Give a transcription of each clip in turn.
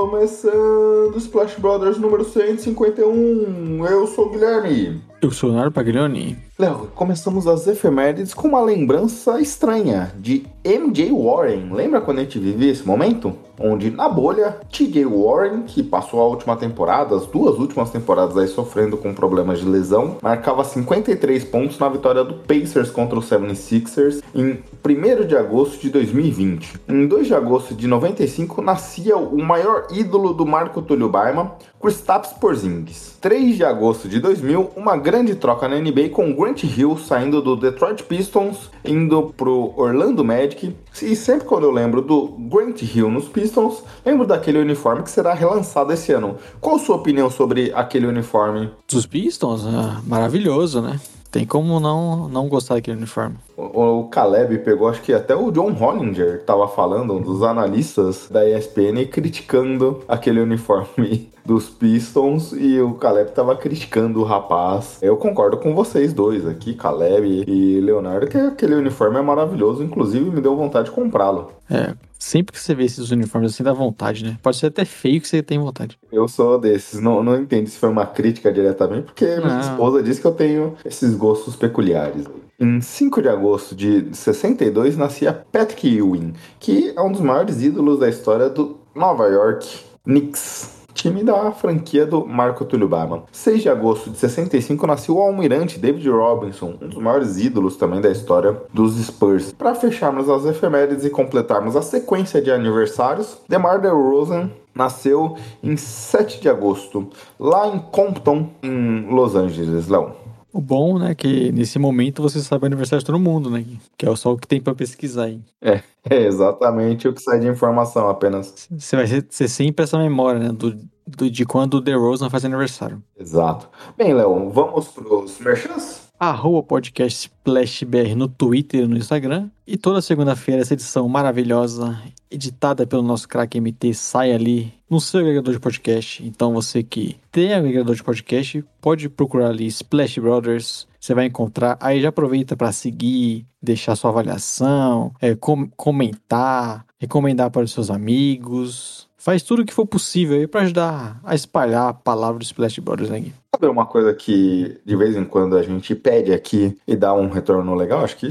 Começando Splash Brothers número 151. Eu sou o Guilherme. Eu sou o Leonardo Paglioni. Léo, começamos as efemérides com uma lembrança estranha de MJ Warren. Lembra quando a gente vivia esse momento? Onde na bolha, TJ Warren, que passou a última temporada, as duas últimas temporadas aí sofrendo com problemas de lesão, marcava 53 pontos na vitória do Pacers contra o 76ers em 1 de agosto de 2020. Em 2 de agosto de 95 nascia o maior ídolo do Marco Túlio Baima, Kristaps Porzingis. 3 de agosto de 2000, uma grande troca na NBA com Grant Hill saindo do Detroit Pistons, indo pro Orlando Magic. E sempre quando eu lembro do Grant Hill nos Pistons, lembro daquele uniforme que será relançado esse ano. Qual a sua opinião sobre aquele uniforme? Dos Pistons, ah, maravilhoso, né? Tem como não, não gostar daquele uniforme. O, o Caleb pegou, acho que até o John Hollinger tava falando, um dos analistas da ESPN, criticando aquele uniforme dos Pistons e o Caleb tava criticando o rapaz. Eu concordo com vocês dois aqui, Caleb e Leonardo, que aquele uniforme é maravilhoso, inclusive me deu vontade de comprá-lo. É, sempre que você vê esses uniformes assim dá vontade, né? Pode ser até feio que você tem vontade. Eu sou desses, não, não entendo se foi uma crítica diretamente, porque minha Não. esposa disse que eu tenho esses gostos peculiares. Em 5 de agosto de 62 nascia Patrick Ewing, que é um dos maiores ídolos da história do Nova York Knicks. Time da franquia do Marco Túlio Bama. 6 de agosto de 65 nasceu o almirante David Robinson, um dos maiores ídolos também da história dos Spurs. Para fecharmos as efemérides e completarmos a sequência de aniversários, DeMar DeRozan nasceu em 7 de agosto, lá em Compton, em Los Angeles, Léo. O bom, né, que nesse momento você sabe o aniversário de todo mundo, né? Que é só o que tem pra pesquisar aí. É, é exatamente o que sai de informação apenas. Você vai ser, sempre essa memória, né? Do, do- de quando o DeRozan faz aniversário. Exato. Bem, Léo, vamos pros merchants? Arroba podcast SplashBR no Twitter e no Instagram. E toda segunda-feira essa edição maravilhosa, editada pelo nosso craque MT, sai ali no seu agregador de podcast. Então você que tem agregador de podcast, pode procurar ali Splash Brothers. Você vai encontrar. Aí já aproveita para seguir, deixar sua avaliação, é, com- comentar, recomendar para os seus amigos. Faz tudo o que for possível aí para ajudar a espalhar a palavra do Splash Brothers né? Sabe uma coisa que de vez em quando a gente pede aqui e dá um retorno legal? Acho que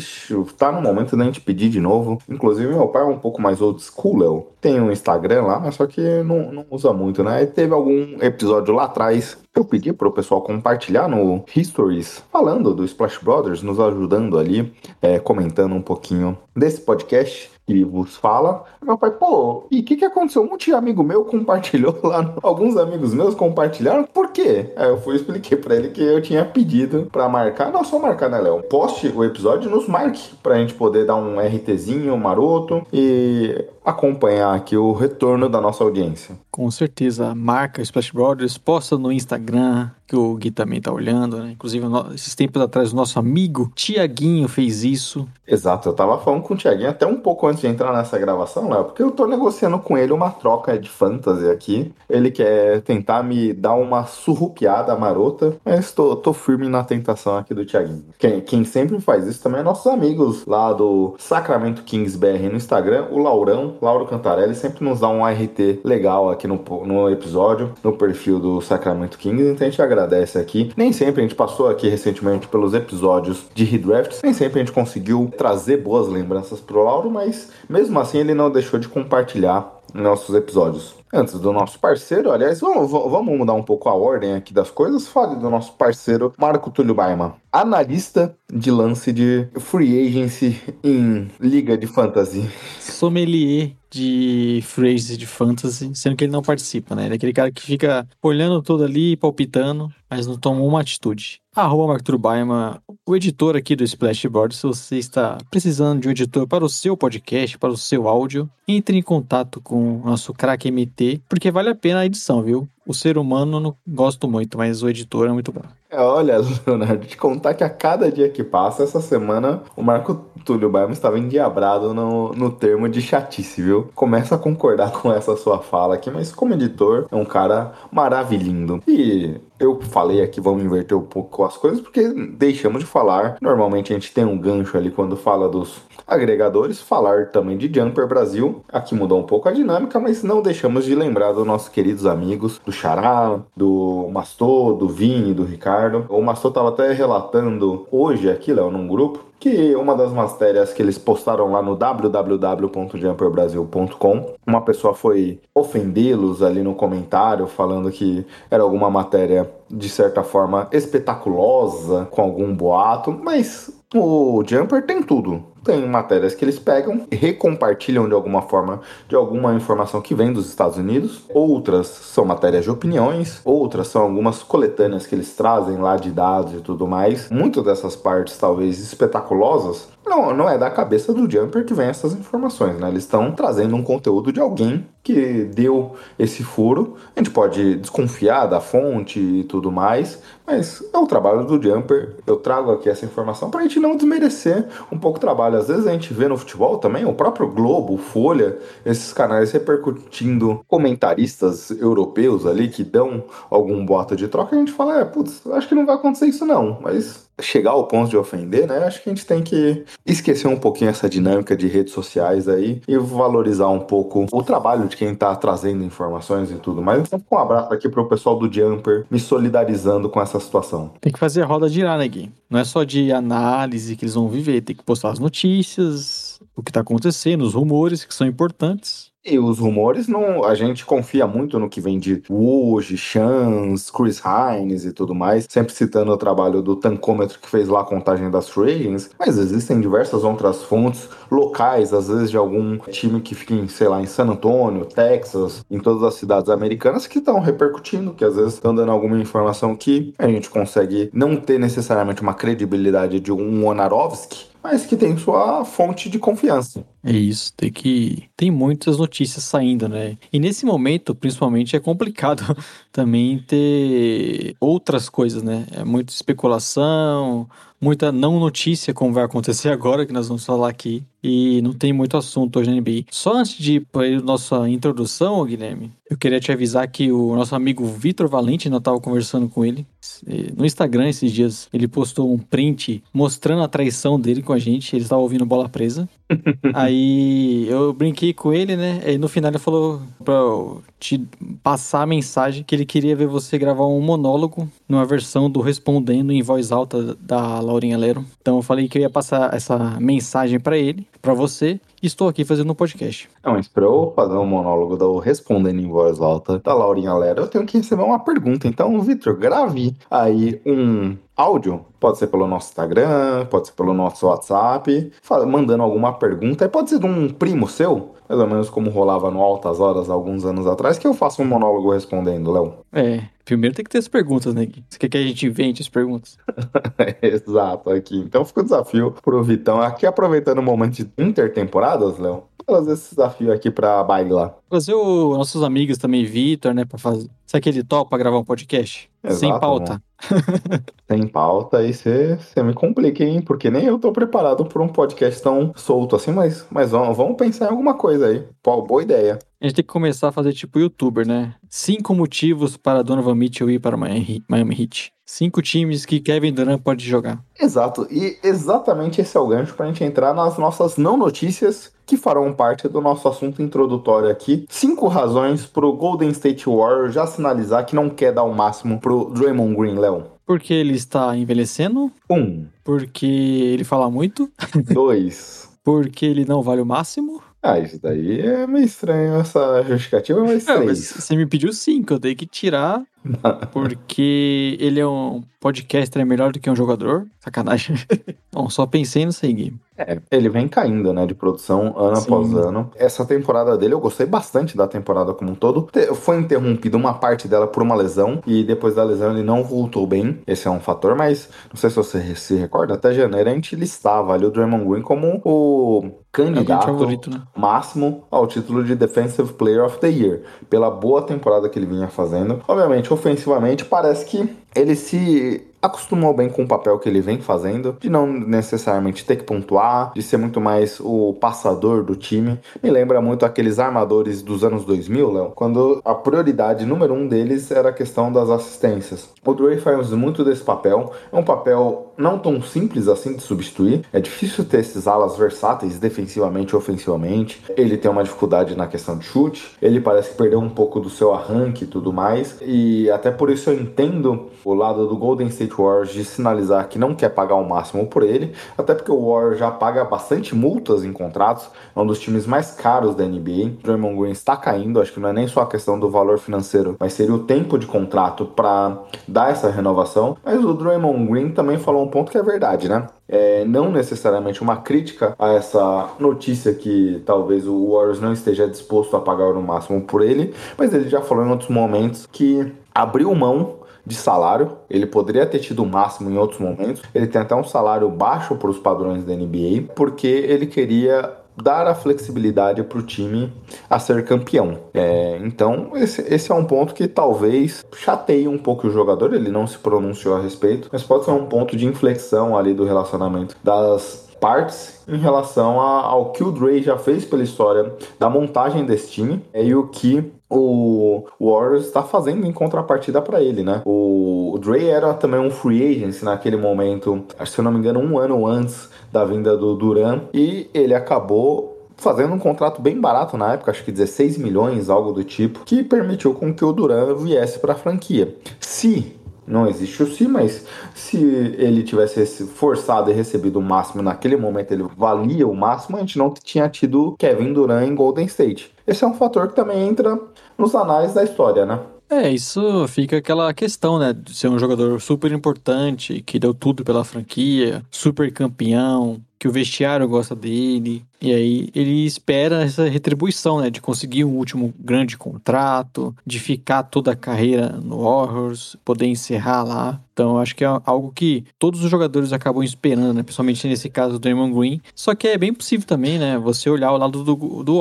tá no momento da gente pedir de novo. Inclusive, meu pai é um pouco mais old school, Léo. Tem um Instagram lá, mas só que não, não usa muito, né? E teve algum episódio lá atrás que eu pedi pro pessoal compartilhar no Histories, falando do Splash Brothers, nos ajudando ali, é, comentando um pouquinho desse podcast que vos fala. Meu pai, pô, e o que, que aconteceu? Um tio amigo meu compartilhou lá, no- alguns amigos meus compartilharam, por quê? Aí eu fui e expliquei pra ele que eu tinha pedido pra marcar, não só marcar, né, Léo? Poste o episódio, nos marque pra gente poder dar um RTzinho maroto e acompanhar aqui o retorno da nossa audiência. Com certeza, marca Splash Brothers, posta no Instagram, que o Gui também tá olhando, né? Inclusive, esses tempos atrás, o nosso amigo Tiaguinho fez isso. Exato, eu tava falando com o Thiaguinho até um pouco antes de entrar nessa gravação, Léo, porque eu tô negociando com ele uma troca de fantasy aqui. Ele quer tentar me dar uma surrupiada marota, mas tô, tô firme na tentação aqui do Thiaguinho. Quem, quem sempre faz isso também é nossos amigos lá do Sacramento Kings BR no Instagram, o Laurão, Lauro Cantarelli, sempre nos dá um RT legal aqui no, no episódio, no perfil do Sacramento Kings, então a gente agradece aqui. Nem sempre a gente passou aqui recentemente pelos episódios de redrafts, nem sempre a gente conseguiu trazer boas lembranças pro Lauro, mas mesmo assim ele não deixou de compartilhar nossos episódios. antes do nosso parceiro, aliás, vamos, vamos mudar um pouco a ordem aqui das coisas. Fale do nosso parceiro Marco Túlio Baima, analista de lance de free agency em Liga de Fantasy. Sommelier de free agency de fantasy, sendo que ele não participa, né? Ele é aquele cara que fica olhando tudo ali, palpitando, mas não toma uma atitude. Arroba Arthur Baima, o editor aqui do Splashboard. Se você está precisando de um editor para o seu podcast, para o seu áudio, entre em contato com o nosso craque MT, porque vale a pena a edição, viu? O ser humano não gosto muito, mas o editor é muito bom. É, olha, Leonardo, te contar que a cada dia que passa, essa semana, o Marco Túlio Baima estava endiabrado no, no termo de chatice, viu? Começa a concordar com essa sua fala aqui, mas como editor, é um cara maravilhindo. E eu falei aqui, vamos inverter um pouco as coisas, porque deixamos de falar. Normalmente a gente tem um gancho ali quando fala dos agregadores, falar também de Jumper Brasil. Aqui mudou um pouco a dinâmica, mas não deixamos de lembrar dos nossos queridos amigos, do Xará, do Mastô, do Vini, do Ricardo. O Mastô estava até relatando hoje aqui, Léo, num grupo, que uma das matérias que eles postaram lá no www.jumperbrasil.com, uma pessoa foi ofendê-los ali no comentário, falando que era alguma matéria de certa forma espetaculosa, com algum boato, mas o Jumper tem tudo. Tem matérias que eles pegam recompartilham de alguma forma de alguma informação que vem dos Estados Unidos. Outras são matérias de opiniões, outras são algumas coletâneas que eles trazem lá de dados e tudo mais. Muitas dessas partes, talvez espetaculosas, não, não é da cabeça do Jumper que vem essas informações, né? Eles estão trazendo um conteúdo de alguém que deu esse furo. A gente pode desconfiar da fonte e tudo mais, mas é o trabalho do Jumper. Eu trago aqui essa informação para a gente não desmerecer um pouco o trabalho. Às vezes a gente vê no futebol também, o próprio Globo, Folha, esses canais repercutindo comentaristas europeus ali que dão algum boato de troca. A gente fala, é, putz, acho que não vai acontecer isso não, mas chegar ao ponto de ofender, né? Acho que a gente tem que esquecer um pouquinho essa dinâmica de redes sociais aí e valorizar um pouco o trabalho de quem tá trazendo informações e tudo mais. Então, um abraço aqui pro pessoal do Jumper, me solidarizando com essa situação. Tem que fazer a roda girar, né, Gui? Não é só de análise que eles vão viver, tem que postar as notícias, o que tá acontecendo, os rumores que são importantes. E os rumores, não, a gente confia muito no que vem de Woj, Chance, Chris Hines e tudo mais, sempre citando o trabalho do tancômetro que fez lá a contagem das ratings, mas existem diversas outras fontes locais, às vezes de algum time que fica em, sei lá, em San Antônio, Texas, em todas as cidades americanas que estão repercutindo, que às vezes estão dando alguma informação que a gente consegue não ter necessariamente uma credibilidade de um Onarovsky, mas que tem sua fonte de confiança. É isso, tem que. Tem muitas notícias saindo, né? E nesse momento, principalmente, é complicado também ter outras coisas, né? É muita especulação, muita não notícia, como vai acontecer agora, que nós vamos falar aqui. E não tem muito assunto hoje na NBA. Só antes de ir para a nossa introdução, Guilherme, eu queria te avisar que o nosso amigo Vitor Valente, nós estava conversando com ele no Instagram esses dias. Ele postou um print mostrando a traição dele com a gente. Ele estava ouvindo bola presa. Aí eu brinquei com ele, né? E no final ele falou pra eu te passar a mensagem que ele queria ver você gravar um monólogo numa versão do Respondendo em voz alta da Laurinha Lero. Então eu falei que eu ia passar essa mensagem para ele, para você. Estou aqui fazendo um podcast. Não, mas pra eu fazer um monólogo do Respondendo em voz alta da Laurinha Lero, eu tenho que receber uma pergunta. Então, Vitor, grave aí um áudio, pode ser pelo nosso Instagram, pode ser pelo nosso WhatsApp, mandando alguma pergunta, pode ser de um primo seu, mais ou menos como rolava no Altas Horas alguns anos atrás, que eu faço um monólogo respondendo, Léo. É, primeiro tem que ter as perguntas, né? Você quer que a gente invente as perguntas? Exato, aqui. Então fica o desafio pro Vitão, aqui aproveitando o momento de intertemporadas, Léo, fazer esse desafio aqui pra bailar. Fazer os nossos amigos também, Vitor, né, pra fazer... Será que ele topa gravar um podcast? Exato, Sem pauta. Né? Sem pauta, aí você me complica, hein? Porque nem eu tô preparado por um podcast tão solto assim, mas, mas vamos, vamos pensar em alguma coisa aí. Pô, boa ideia. A gente tem que começar a fazer tipo youtuber, né? Cinco motivos para Donovan Mitchell ir para Miami Heat. Cinco times que Kevin Durant pode jogar. Exato, e exatamente esse é o gancho para a gente entrar nas nossas não notícias que farão parte do nosso assunto introdutório aqui. Cinco razões para o Golden State Warriors já sinalizar que não quer dar o máximo pro Draymond Green, Léo. Porque ele está envelhecendo. Um. Porque ele fala muito. Dois. Porque ele não vale o máximo. Ah, isso daí é meio estranho. Essa justificativa é É, estranha. mas você me pediu cinco, eu tenho que tirar porque ele é um podcaster é melhor do que um jogador. Sacanagem. Bom, só pensei nisso aí, Gui. É, ele vem caindo, né, de produção ano Sim. após ano. Essa temporada dele, eu gostei bastante da temporada como um todo. Foi interrompida uma parte dela por uma lesão, e depois da lesão ele não voltou bem. Esse é um fator, mas não sei se você se recorda, até janeiro a gente listava ali o Draymond Green como o candidato favorito, né? máximo ao título de Defensive Player of the Year, pela boa temporada que ele vinha fazendo. Obviamente, ofensivamente, parece que ele se acostumou bem com o papel que ele vem fazendo, de não necessariamente ter que pontuar, de ser muito mais o passador do time. Me lembra muito aqueles armadores dos anos 2000, Léo, quando a prioridade número um deles era a questão das assistências. O Dre faz muito desse papel, é um papel não tão simples assim de substituir, é difícil ter esses alas versáteis defensivamente e ofensivamente. Ele tem uma dificuldade na questão de chute, ele parece que perdeu um pouco do seu arranque e tudo mais, e até por isso eu entendo o lado do Golden State Warriors de sinalizar que não quer pagar o máximo por ele, até porque o Warriors já paga bastante multas em contratos, é um dos times mais caros da NBA. O Draymond Green está caindo, acho que não é nem só a questão do valor financeiro, mas seria o tempo de contrato para dar essa renovação. Mas o Draymond Green também falou um ponto que é verdade, né? É, não necessariamente uma crítica a essa notícia que talvez o Warriors não esteja disposto a pagar o máximo por ele, mas ele já falou em outros momentos que abriu mão de salário, ele poderia ter tido o máximo em outros momentos, ele tem até um salário baixo para os padrões da NBA, porque ele queria dar a flexibilidade para o time a ser campeão. É, então, esse, esse é um ponto que talvez chateie um pouco o jogador, ele não se pronunciou a respeito, mas pode ser um ponto de inflexão ali do relacionamento das partes em relação a- ao que o Dre já fez pela história da montagem desse time é, e o que o Warriors está fazendo em contrapartida para ele, né? O, o Dre era também um free agent naquele momento, acho que se eu não me engano, um ano antes da vinda do Duran, e ele acabou fazendo um contrato bem barato na época, acho que 16 milhões, algo do tipo, que permitiu com que o Duran viesse para a franquia. Se não existe o se, mas se ele tivesse forçado e recebido o máximo naquele momento, ele valia o máximo, a gente não tinha tido Kevin Durant em Golden State. Esse é um fator que também entra nos anais da história, né? É, isso fica aquela questão, né? De ser um jogador super importante, que deu tudo pela franquia, super campeão, que o vestiário gosta dele. E aí ele espera essa retribuição, né? De conseguir um último grande contrato, de ficar toda a carreira no Warriors, poder encerrar lá. Então, acho que é algo que todos os jogadores acabam esperando, né? Principalmente nesse caso do Draymond Green. Só que é bem possível também, né? Você olhar o lado do, do.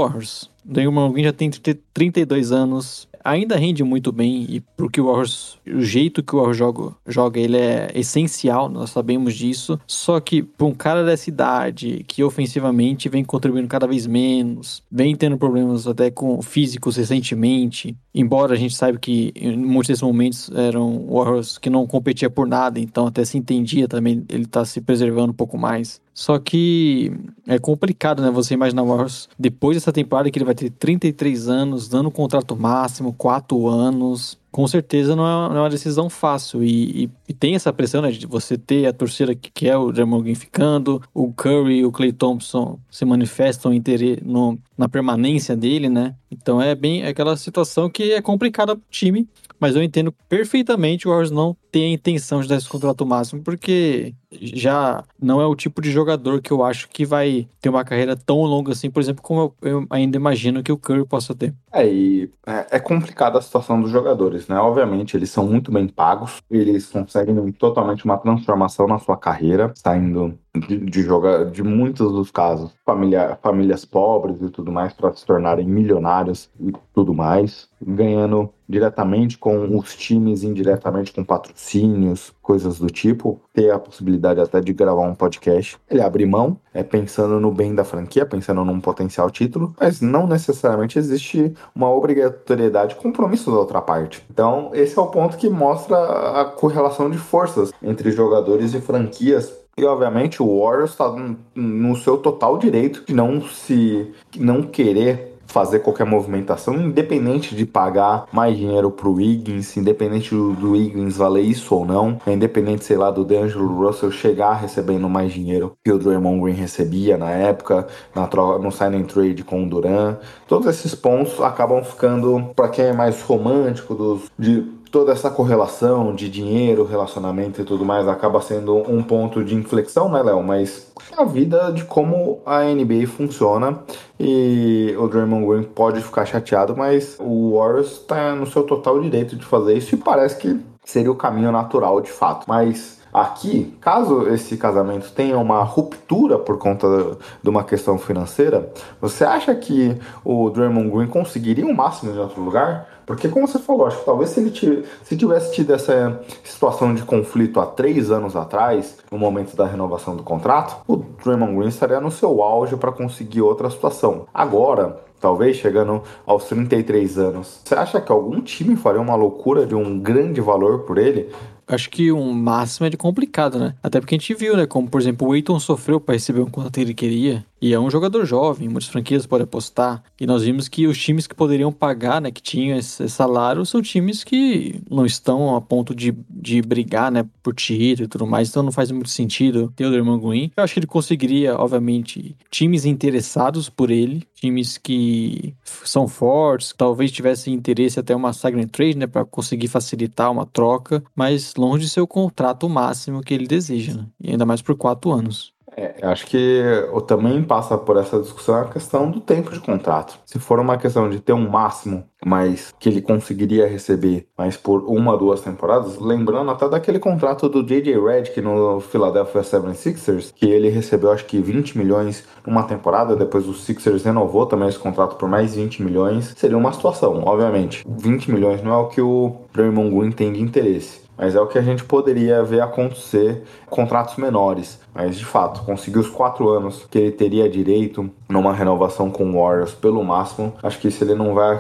Draymond Green já tem 30 32 anos, ainda rende muito bem e porque o Warriors, o jeito que o Warriors joga, joga, ele é essencial, nós sabemos disso. Só que para um cara dessa idade, que ofensivamente vem contribuindo cada vez menos, vem tendo problemas até com físicos recentemente, embora a gente saiba que em muitos desses momentos eram Warriors que não competia por nada, então até se entendia também ele tá se preservando um pouco mais. Só que é complicado, né? Você imaginar o Warriors depois dessa temporada que ele vai ter 33 anos, dando um contrato máximo, 4 anos. Com certeza não é, não é uma decisão fácil. E, e- e tem essa pressão, né? De você ter a torcida que quer o Draymond Green ficando, o Curry e o Clay Thompson se manifestam interesse no, na permanência dele, né? Então é bem aquela situação que é complicada pro time. Mas eu entendo perfeitamente o Warriors não ter a intenção de dar esse contrato máximo, porque já não é o tipo de jogador que eu acho que vai ter uma carreira tão longa assim, por exemplo, como eu, ainda imagino que o Curry possa ter. É, e é, é complicada a situação dos jogadores, né? Obviamente, eles são muito bem pagos, eles conseguem totalmente uma transformação na sua carreira, saindo de, de jogar, de muitos dos casos, família, famílias pobres e tudo mais, para se tornarem milionários e tudo mais, ganhando diretamente com os times, indiretamente com patrocínios, coisas do tipo, ter a possibilidade até de gravar um podcast. Ele abre mão, é pensando no bem da franquia, pensando num potencial título, mas não necessariamente existe uma obrigatoriedade, compromisso da outra parte. Então, esse é o ponto que mostra a correlação de forças entre jogadores e franquias. E obviamente o Warriors está no seu total direito de não se não querer fazer qualquer movimentação, independente de pagar mais dinheiro pro Wiggins, independente do, do Wiggins valer isso ou não, é independente, sei lá, do D'Angelo Russell chegar recebendo mais dinheiro que o Draymond Green recebia na época, na troca, no sign trade com o Duran. Todos esses pontos acabam ficando, para quem é mais romântico dos, de toda essa correlação de dinheiro, relacionamento e tudo mais acaba sendo um ponto de inflexão, né, Léo? Mas é a vida de como a NBA funciona e o Draymond Green pode ficar chateado, mas o Warriors está no seu total direito de fazer isso e parece que seria o caminho natural de fato. Mas Aqui, caso esse casamento tenha uma ruptura por conta de uma questão financeira, você acha que o Draymond Green conseguiria o um máximo em outro lugar? Porque, como você falou, acho que talvez se ele se tivesse tido essa situação de conflito há três anos atrás, no momento da renovação do contrato, o Draymond Green estaria no seu auge para conseguir outra situação. Agora, talvez chegando aos 33 anos. Você acha que algum time faria uma loucura de um grande valor por ele? acho que um máximo é de complicado, né? Até porque a gente viu, né? Como, por exemplo, o Eiton sofreu para receber um quanto ele queria. E é um jogador jovem, muitas franquias podem apostar. E nós vimos que os times que poderiam pagar, né? Que tinham esse salário, são times que não estão a ponto de, de brigar, né? Por título e tudo mais. Então não faz muito sentido ter o Green. Eu acho que ele conseguiria, obviamente, times interessados por ele. Times que são fortes, talvez tivessem interesse até uma Silent Trade, né? Para conseguir facilitar uma troca. Mas longe de ser o contrato máximo que ele deseja, né? E ainda mais por quatro anos. É, acho que eu também passa por essa discussão a questão do tempo de contrato. Se for uma questão de ter um máximo, mas que ele conseguiria receber mais por uma, duas temporadas, lembrando até daquele contrato do J.J. Redick no Philadelphia 76ers, que ele recebeu acho que 20 milhões numa temporada, depois o Sixers renovou também esse contrato por mais 20 milhões, seria uma situação, obviamente. 20 milhões não é o que o Draymond Green tem de interesse mas é o que a gente poderia ver acontecer contratos menores. Mas de fato, conseguir os quatro anos que ele teria direito numa renovação com o Warriors pelo máximo, acho que isso ele não vai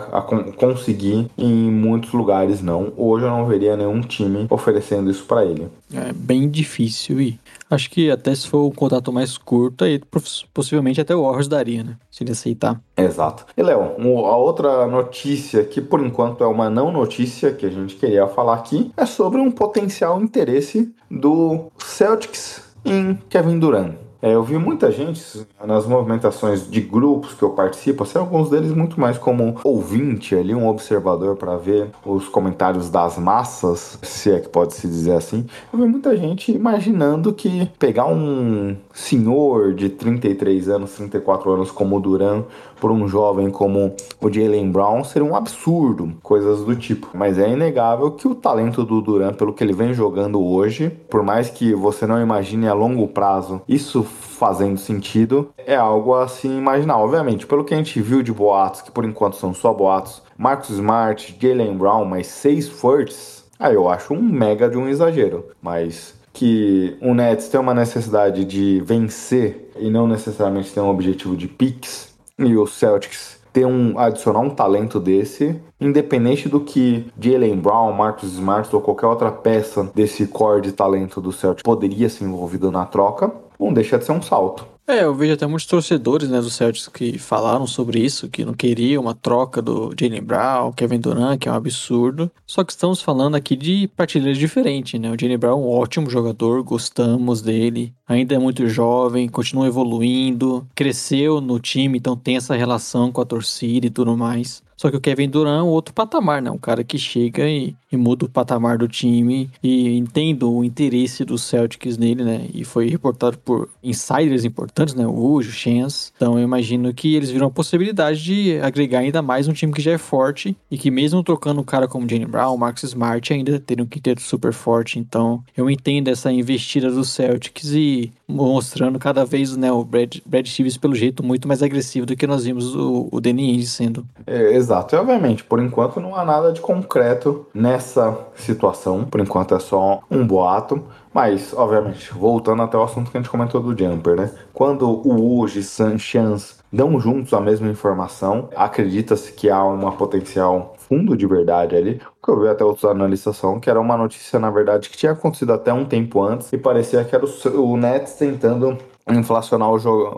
conseguir em muitos lugares, não. Hoje eu não veria nenhum time oferecendo isso para ele. É bem difícil e acho que até se for um contrato mais curto, aí possivelmente até o Warriors daria, né? Se ele aceitar. Exato. E Léo, a outra notícia que por enquanto é uma não notícia que a gente queria falar aqui é sobre um potencial interesse do Celtics em Kevin Durant. É, eu vi muita gente nas movimentações de grupos que eu participo, assim, alguns deles muito mais como ouvinte ali, um observador para ver os comentários das massas, se é que pode se dizer assim. Eu vi muita gente imaginando que pegar um senhor de 33 anos, 34 anos como Duran por um jovem como o Jalen Brown seria um absurdo, coisas do tipo. Mas é inegável que o talento do Duran, pelo que ele vem jogando hoje, por mais que você não imagine a longo prazo, isso fazendo sentido, é algo a se imaginar. Obviamente, pelo que a gente viu de boatos, que por enquanto são só boatos, Marcus Smart, Jalen Brown, mais seis firsts, aí eu acho um mega de um exagero. Mas que o Nets tem uma necessidade de vencer e não necessariamente tem um objetivo de picks, e o Celtics ter um adicionar um talento desse, independente do que Jalen Brown, Marcus Smart ou qualquer outra peça desse core de talento do Celtics poderia ser envolvido na troca, não deixa de ser um salto. É, eu vejo até muitos torcedores né, do Celtics que falaram sobre isso, que não queriam uma troca do Jalen Brown, Kevin Durant, que é um absurdo. Só que estamos falando aqui de partilhas diferentes, né? O Jalen Brown é um ótimo jogador, gostamos dele, ainda é muito jovem, continua evoluindo, cresceu no time, então tem essa relação com a torcida e tudo mais. Só que o Kevin Durant é um outro patamar, né? Um cara que chega e, e muda o patamar do time e entendo o interesse dos Celtics nele, né? E foi reportado por insiders importantes, né? O Ujo, Chance. Então eu imagino que eles viram a possibilidade de agregar ainda mais um time que já é forte e que mesmo trocando um cara como Jane Brown, Marcus Smart, ainda teriam um quinteto super forte. Então eu entendo essa investida dos Celtics e mostrando cada vez né, o Brad, Brad Stevens pelo jeito muito mais agressivo do que nós vimos o, o Danny Ainge sendo. É, exato, e obviamente, por enquanto não há nada de concreto nessa situação, por enquanto é só um boato, mas, obviamente, voltando até o assunto que a gente comentou do Jumper, né? Quando o Uji e Sanchans dão juntos a mesma informação, acredita-se que há uma potencial fundo de verdade ali. Que eu vi até outros analistas falam que era uma notícia, na verdade, que tinha acontecido até um tempo antes e parecia que era o, o Nets tentando inflacionar o, jogo,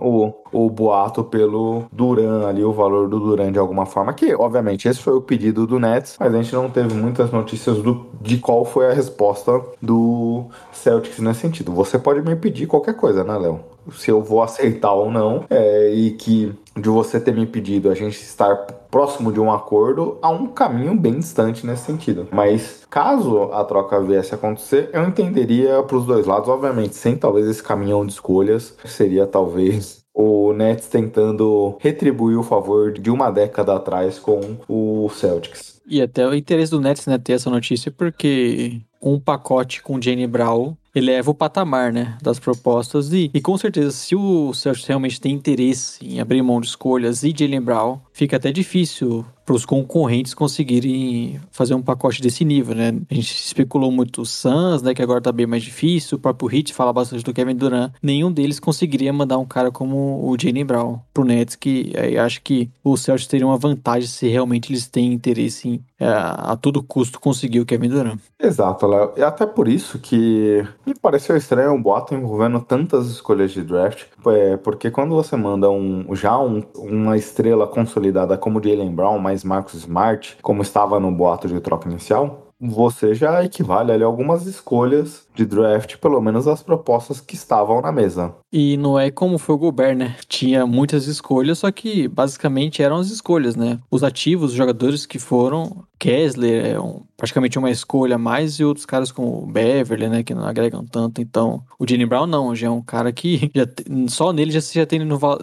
o, o boato pelo Duran ali, o valor do Duran de alguma forma, que obviamente esse foi o pedido do Nets, mas a gente não teve muitas notícias do, de qual foi a resposta do Celtics nesse sentido. Você pode me pedir qualquer coisa, né, Léo? Se eu vou aceitar ou não, é, e que de você ter me pedido a gente estar próximo de um acordo, há um caminho bem distante nesse sentido. Mas caso a troca viesse a acontecer, eu entenderia para os dois lados, obviamente, sem talvez esse caminhão de escolhas, seria talvez o Nets tentando retribuir o favor de uma década atrás com o Celtics. E até o interesse do Nets né, ter essa notícia, porque um pacote com Jane Brown eleva o patamar, né, das propostas e, e com certeza se o Celtics realmente tem interesse em abrir mão de escolhas e Jalen Brown, fica até difícil para os concorrentes conseguirem fazer um pacote desse nível, né? A gente especulou muito o Suns, né, que agora tá bem mais difícil, o próprio Heat fala bastante do Kevin Durant. Nenhum deles conseguiria mandar um cara como o Jalen Brown pro Nets, que aí acho que o Celtics teria uma vantagem se realmente eles têm interesse em é, a todo custo conseguir o Kevin Durant. Exato, Léo. E até por isso que me pareceu estranho um boato envolvendo tantas escolhas de draft, é, porque quando você manda um, já um, uma estrela consolidada como Jalen Brown, mais Marcus Smart, como estava no boato de troca inicial, você já equivale a algumas escolhas de draft, pelo menos as propostas que estavam na mesa. E não é como foi o Gobert, né? Tinha muitas escolhas, só que basicamente eram as escolhas, né? Os ativos, os jogadores que foram, Kessler é um, praticamente uma escolha a mais, e outros caras como o Beverly, né? Que não agregam tanto. Então, o Jimmy Brown não, já é um cara que já, só nele já, já, tem,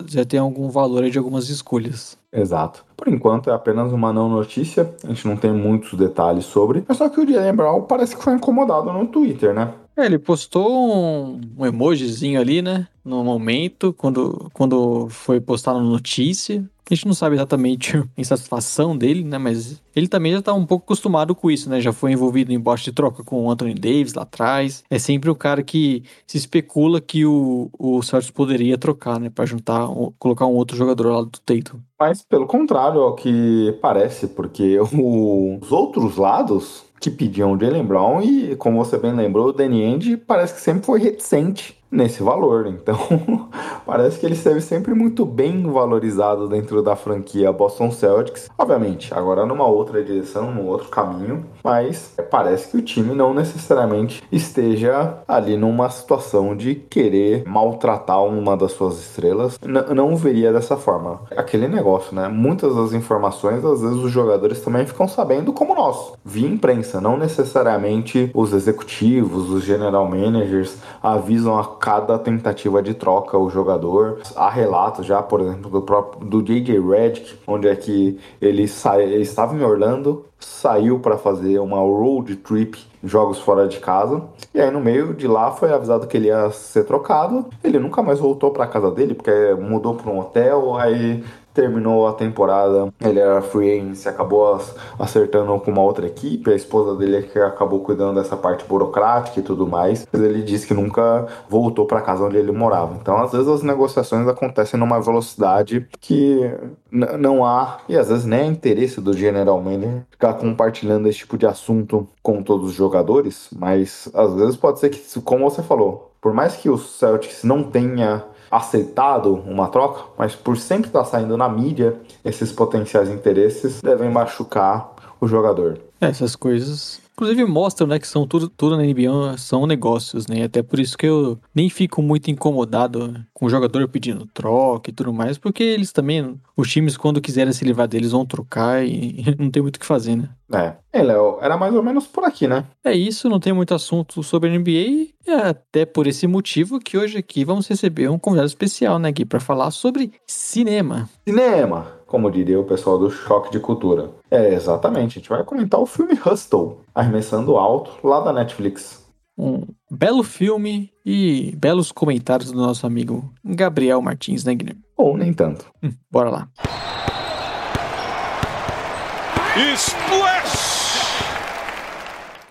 já tem algum valor de algumas escolhas. Exato. Por enquanto é apenas uma não notícia, a gente não tem muitos detalhes sobre. Mas só que o Jalen Brown parece que foi incomodado no Twitter, né? É, ele postou um, um emojizinho ali, né? No momento, quando, quando foi postar a notícia. A gente não sabe exatamente a insatisfação dele, né? Mas ele também já tá um pouco acostumado com isso, né? Já foi envolvido em bote de troca com o Anthony Davis lá atrás. É sempre o cara que se especula que o, o Celtics poderia trocar, né? Pra juntar, colocar um outro jogador lá do Tatum. Mas pelo contrário, é o que parece, porque os outros lados que pediam o Jalen Brown e, como você bem lembrou, o Danny Ainge parece que sempre foi reticente nesse valor. Então, parece que ele esteve sempre muito bem valorizado dentro da franquia Boston Celtics. Obviamente, agora numa outra direção, num outro caminho, mas parece que o time não necessariamente esteja ali numa situação de querer maltratar uma das suas estrelas. N não veria dessa forma. Aquele negócio, né? Muitas das informações, às vezes os jogadores também ficam sabendo como nós, via imprensa, não necessariamente os executivos, os general managers avisam a cada tentativa de troca o jogador. Há relatos já, por exemplo, do próprio do JJ Redick, onde é que ele, sai, ele estava em Orlando, saiu para fazer uma road trip, jogos fora de casa, e aí no meio de lá foi avisado que ele ia ser trocado. Ele nunca mais voltou para casa dele porque mudou para um hotel, aí terminou a temporada, ele era free agent, acabou acertando com uma outra equipe, a esposa dele é que acabou cuidando dessa parte burocrática e tudo mais, ele disse que nunca voltou para casa onde ele morava. Então, às vezes as negociações acontecem numa velocidade que não há, e às vezes nem é interesse do general manager ficar compartilhando esse tipo de assunto com todos os jogadores, mas às vezes pode ser que, como você falou, por mais que o Celtics não tenha aceitado uma troca, mas por sempre estar saindo na mídia, esses potenciais interesses devem machucar o jogador. Essas coisas Inclusive mostram, né, que são tudo, tudo na NBA são negócios, né? Até por isso que eu nem fico muito incomodado com o jogador pedindo troca e tudo mais, porque eles também, os times, quando quiserem se livrar deles, vão trocar e não tem muito o que fazer, né? É. É, Léo, era mais ou menos por aqui, né? É isso, não tem muito assunto sobre a NBA e é até por esse motivo que hoje aqui vamos receber um convidado especial, né, Gui, para falar sobre cinema. Cinema! Como diria o pessoal do Choque de Cultura. É, exatamente, a gente vai comentar o filme Hustle, Arremessando Alto, lá da Netflix. Um belo filme e belos comentários do nosso amigo Gabriel Martins, né, Guilherme? Ou nem tanto. Hum, bora lá. Splash!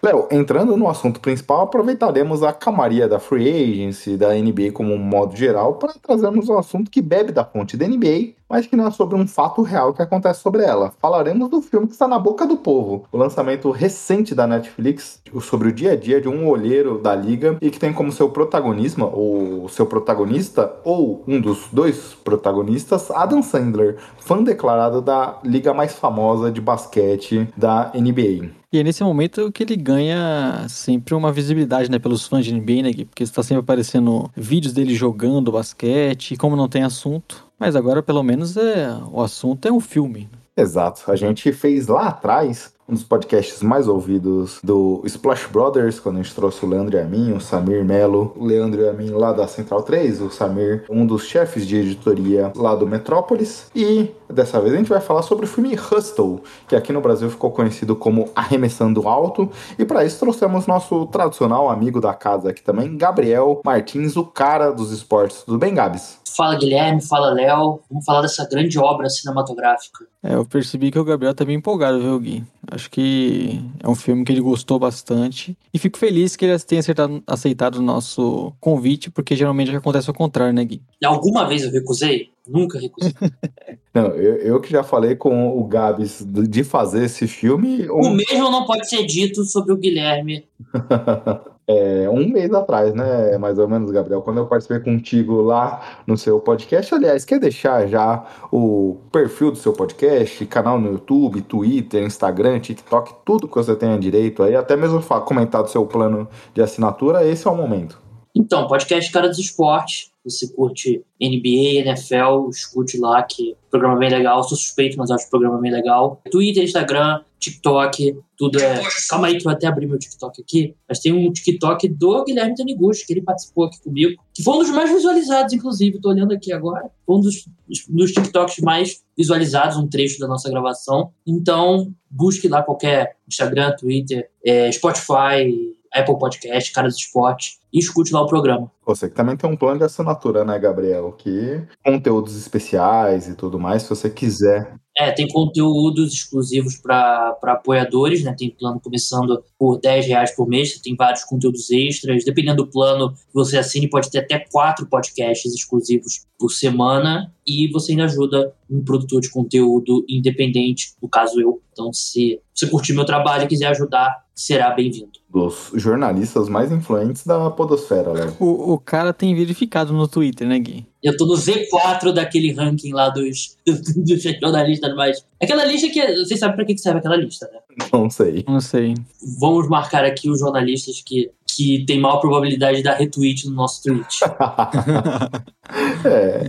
Léo, entrando no assunto principal, aproveitaremos a camaria da Free Agency, da NBA como um modo geral, para trazermos um assunto que bebe da fonte da NBA, mas que não é sobre um fato real que acontece sobre ela. Falaremos do filme que está na boca do povo, o lançamento recente da Netflix sobre o dia a dia de um olheiro da liga e que tem como seu protagonismo, ou seu protagonista, ou um dos dois protagonistas, Adam Sandler, fã declarado da liga mais famosa de basquete da NBA. E é nesse momento que ele ganha sempre uma visibilidade, né, pelos fãs de NBA, né, porque está sempre aparecendo vídeos dele jogando basquete, e como não tem assunto, mas agora pelo menos é o assunto é um filme. Exato. A gente fez lá atrás um dos podcasts mais ouvidos do Splash Brothers, quando a gente trouxe o Leandro e a mim, o Samir Melo, o Leandro e a mim lá da Central 3, o Samir, um dos chefes de editoria lá do Metrópolis. E dessa vez a gente vai falar sobre o filme Hustle, que aqui no Brasil ficou conhecido como Arremessando Alto. E para isso trouxemos nosso tradicional amigo da casa aqui também, Gabriel Martins, o cara dos esportes. Tudo bem, Gabs? Fala Guilherme, fala Léo. Vamos falar dessa grande obra cinematográfica. É, eu percebi que o Gabriel tá bem empolgado, viu, Gui? Acho que é um filme que ele gostou bastante. E fico feliz que ele tenha aceitado, aceitado o nosso convite, porque geralmente acontece o contrário, né, Gui? Alguma vez eu recusei? Nunca recusei. não, eu, eu que já falei com o Gabs de fazer esse filme. Um... O mesmo não pode ser dito sobre o Guilherme. é, um mês atrás, né? Mais ou menos, Gabriel, quando eu participei contigo lá no seu podcast. Aliás, quer deixar já o perfil do seu podcast, canal no YouTube, Twitter, Instagram, TikTok, tudo que você tenha direito aí, até mesmo comentar do seu plano de assinatura, esse é o momento. Então, podcast Cara dos Esportes. Você curte NBA, NFL, escute lá que o programa é bem legal. Sou suspeito, mas acho programa bem legal. Twitter, Instagram, TikTok, tudo é. Calma aí que eu até abrir meu TikTok aqui. Mas tem um TikTok do Guilherme Taniguchi, que ele participou aqui comigo, que foi um dos mais visualizados, inclusive. Tô olhando aqui agora. Foi um dos, dos TikToks mais visualizados, um trecho da nossa gravação. Então, busque lá qualquer Instagram, Twitter, é, Spotify, Apple Podcast, Caras Esporte e escute lá o programa. Você que também tem um plano de assinatura, né, Gabriel? Que conteúdos especiais e tudo mais, se você quiser. É, tem conteúdos exclusivos para apoiadores, né? Tem plano começando por 10 reais por mês, tem vários conteúdos extras. Dependendo do plano que você assine, pode ter até quatro podcasts exclusivos por semana. E você ainda ajuda um produtor de conteúdo independente, no caso eu. Então, se você curtir meu trabalho e quiser ajudar, será bem-vindo. Dos jornalistas mais influentes da podosfera, né? O, o cara tem verificado no Twitter, né, Gui? Eu tô no Z4 daquele ranking lá dos, dos jornalistas mais. Aquela lista que. Vocês sabem pra que serve aquela lista, né? Não sei. Não sei. Vamos marcar aqui os jornalistas que, que tem maior probabilidade de dar retweet no nosso tweet. é.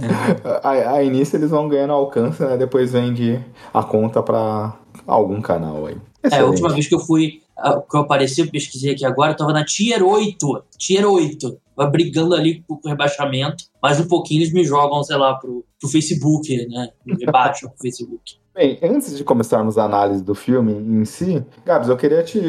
A, a, início eles vão ganhando alcance, né? Depois vende a conta pra algum canal aí. Excelente. É, a última vez que eu fui que eu apareci, eu pesquisei aqui agora, eu tava na Tier 8. Tier 8. Vai brigando ali com o rebaixamento. Mais um pouquinho eles me jogam, sei lá, pro, pro Facebook, né? Me rebaixam pro Facebook. Bem, antes de começarmos a análise do filme em si, Gabs, eu queria te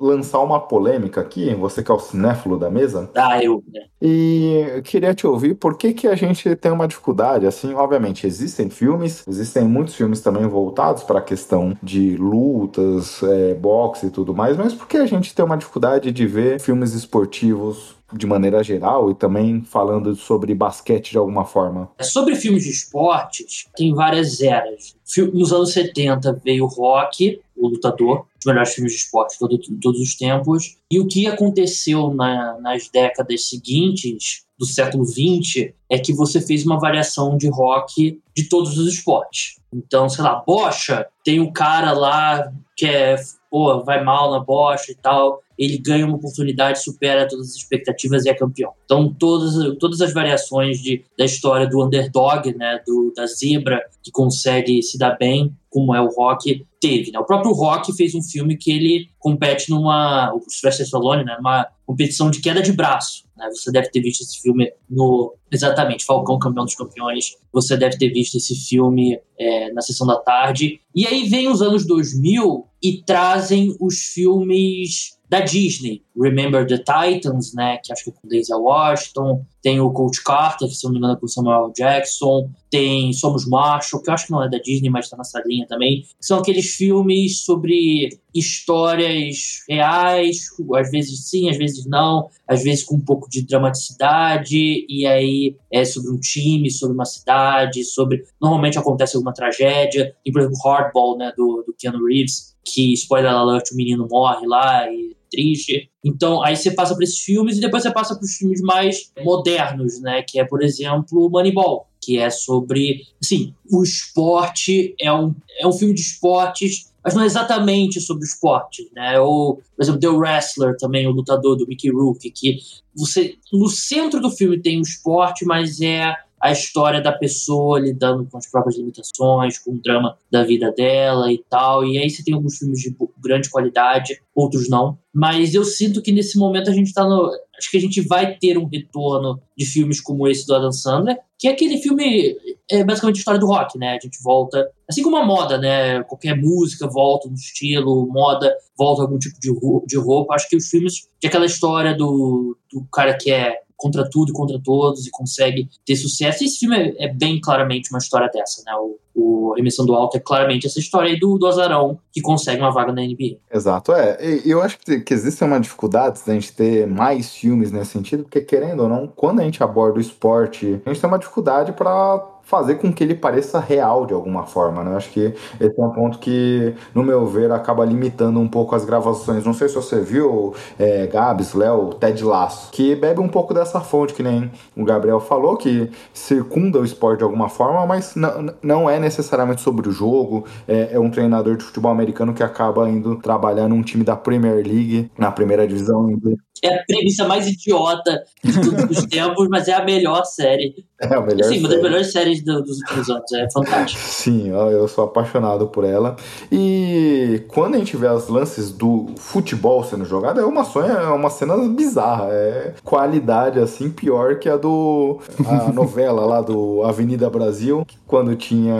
lançar uma polêmica aqui, você que é o cinéfilo da mesa. Ah, eu, né? E queria te ouvir por que, que a gente tem uma dificuldade, assim, obviamente existem filmes, existem muitos filmes também voltados para a questão de lutas, é, boxe e tudo mais, mas por que a gente tem uma dificuldade de ver filmes esportivos de maneira geral e também falando sobre basquete de alguma forma? Sobre filmes de esportes, tem várias eras. Nos anos 70 veio o rock, o lutador, os melhores filmes de esporte de todo, todos os tempos. E o que aconteceu na, nas décadas seguintes do século XX é que você fez uma variação de rock de todos os esportes. Então, sei lá, bocha, tem um cara lá que é, pô, vai mal na bocha e tal ele ganha uma oportunidade, supera todas as expectativas e é campeão. Então, todas, todas as variações de, da história do underdog, né, do, da zebra que consegue se dar bem, como é o Rock, teve. Né? O próprio Rock fez um filme que ele compete numa, o Sylvester Stallone, né, numa competição de queda de braço. Né? Você deve ter visto esse filme no. Exatamente, Falcão Campeão dos Campeões. Você deve ter visto esse filme é, na sessão da tarde. E aí vem os anos 2000 e trazem os filmes da Disney. Remember the Titans, né, que acho que é com Denzel Washington, tem o Coach Carter, se não me engano é com Samuel Jackson, tem Somos Marshall, que eu acho que não é da Disney, mas está nessa linha também. São aqueles filmes sobre histórias reais, às vezes sim, às vezes não, às vezes com um pouco de dramaticidade, e aí é sobre um time, sobre uma cidade, sobre. Normalmente acontece alguma tragédia. Tem, por exemplo, Hardball, né, do, do Keanu Reeves, que, spoiler alert, o menino morre lá e triste. Então, aí você passa para esses filmes e depois você passa para os filmes mais modernos, né? Que é, por exemplo, Moneyball, que é sobre, assim, o esporte é um, é um filme de esportes, mas não é exatamente sobre o esporte, né? Ou, por exemplo, The Wrestler também, o lutador do Mickey Rourke, que você no centro do filme tem o esporte, mas é a história da pessoa lidando com as próprias limitações, com o drama da vida dela e tal. E aí você tem alguns filmes de grande qualidade, outros não. Mas eu sinto que nesse momento a gente tá no. Acho que a gente vai ter um retorno de filmes como esse do Adam Sandler, que é aquele filme. É basicamente a história do rock, né? A gente volta. Assim como a moda, né? Qualquer música volta no estilo, moda volta algum tipo de roupa. Acho que os filmes. De aquela história do, do cara que é contra tudo e contra todos e consegue ter sucesso. E esse filme é, é, bem claramente uma história dessa, né? O, o Remissão do Alto é claramente essa história aí do, do Azarão que consegue uma vaga na NBA. Exato, é. E eu acho que, que existe uma dificuldade da gente ter mais filmes nesse sentido, porque querendo ou não, quando a gente aborda o esporte, a gente tem uma dificuldade para fazer com que ele pareça real de alguma forma, né? Acho que esse é um ponto que, no meu ver, acaba limitando um pouco as gravações. Não sei se você viu, é, Gabs, Léo, Ted Lasso, que bebe um pouco dessa fonte, que nem o Gabriel falou, que circunda o esporte de alguma forma, mas não, não é necessariamente sobre o jogo. É, é um treinador de futebol americano que acaba indo trabalhar num time da Premier League, na primeira divisão inglesa é a premissa mais idiota de todos os tempos, mas é a melhor série. É a melhor Sim, uma das melhores séries do, dos últimos anos. É fantástico. Sim, eu sou apaixonado por ela. E quando a gente vê os lances do futebol sendo jogado, é uma sonha, é uma cena bizarra. É qualidade assim pior que a do a novela lá do Avenida Brasil, quando tinha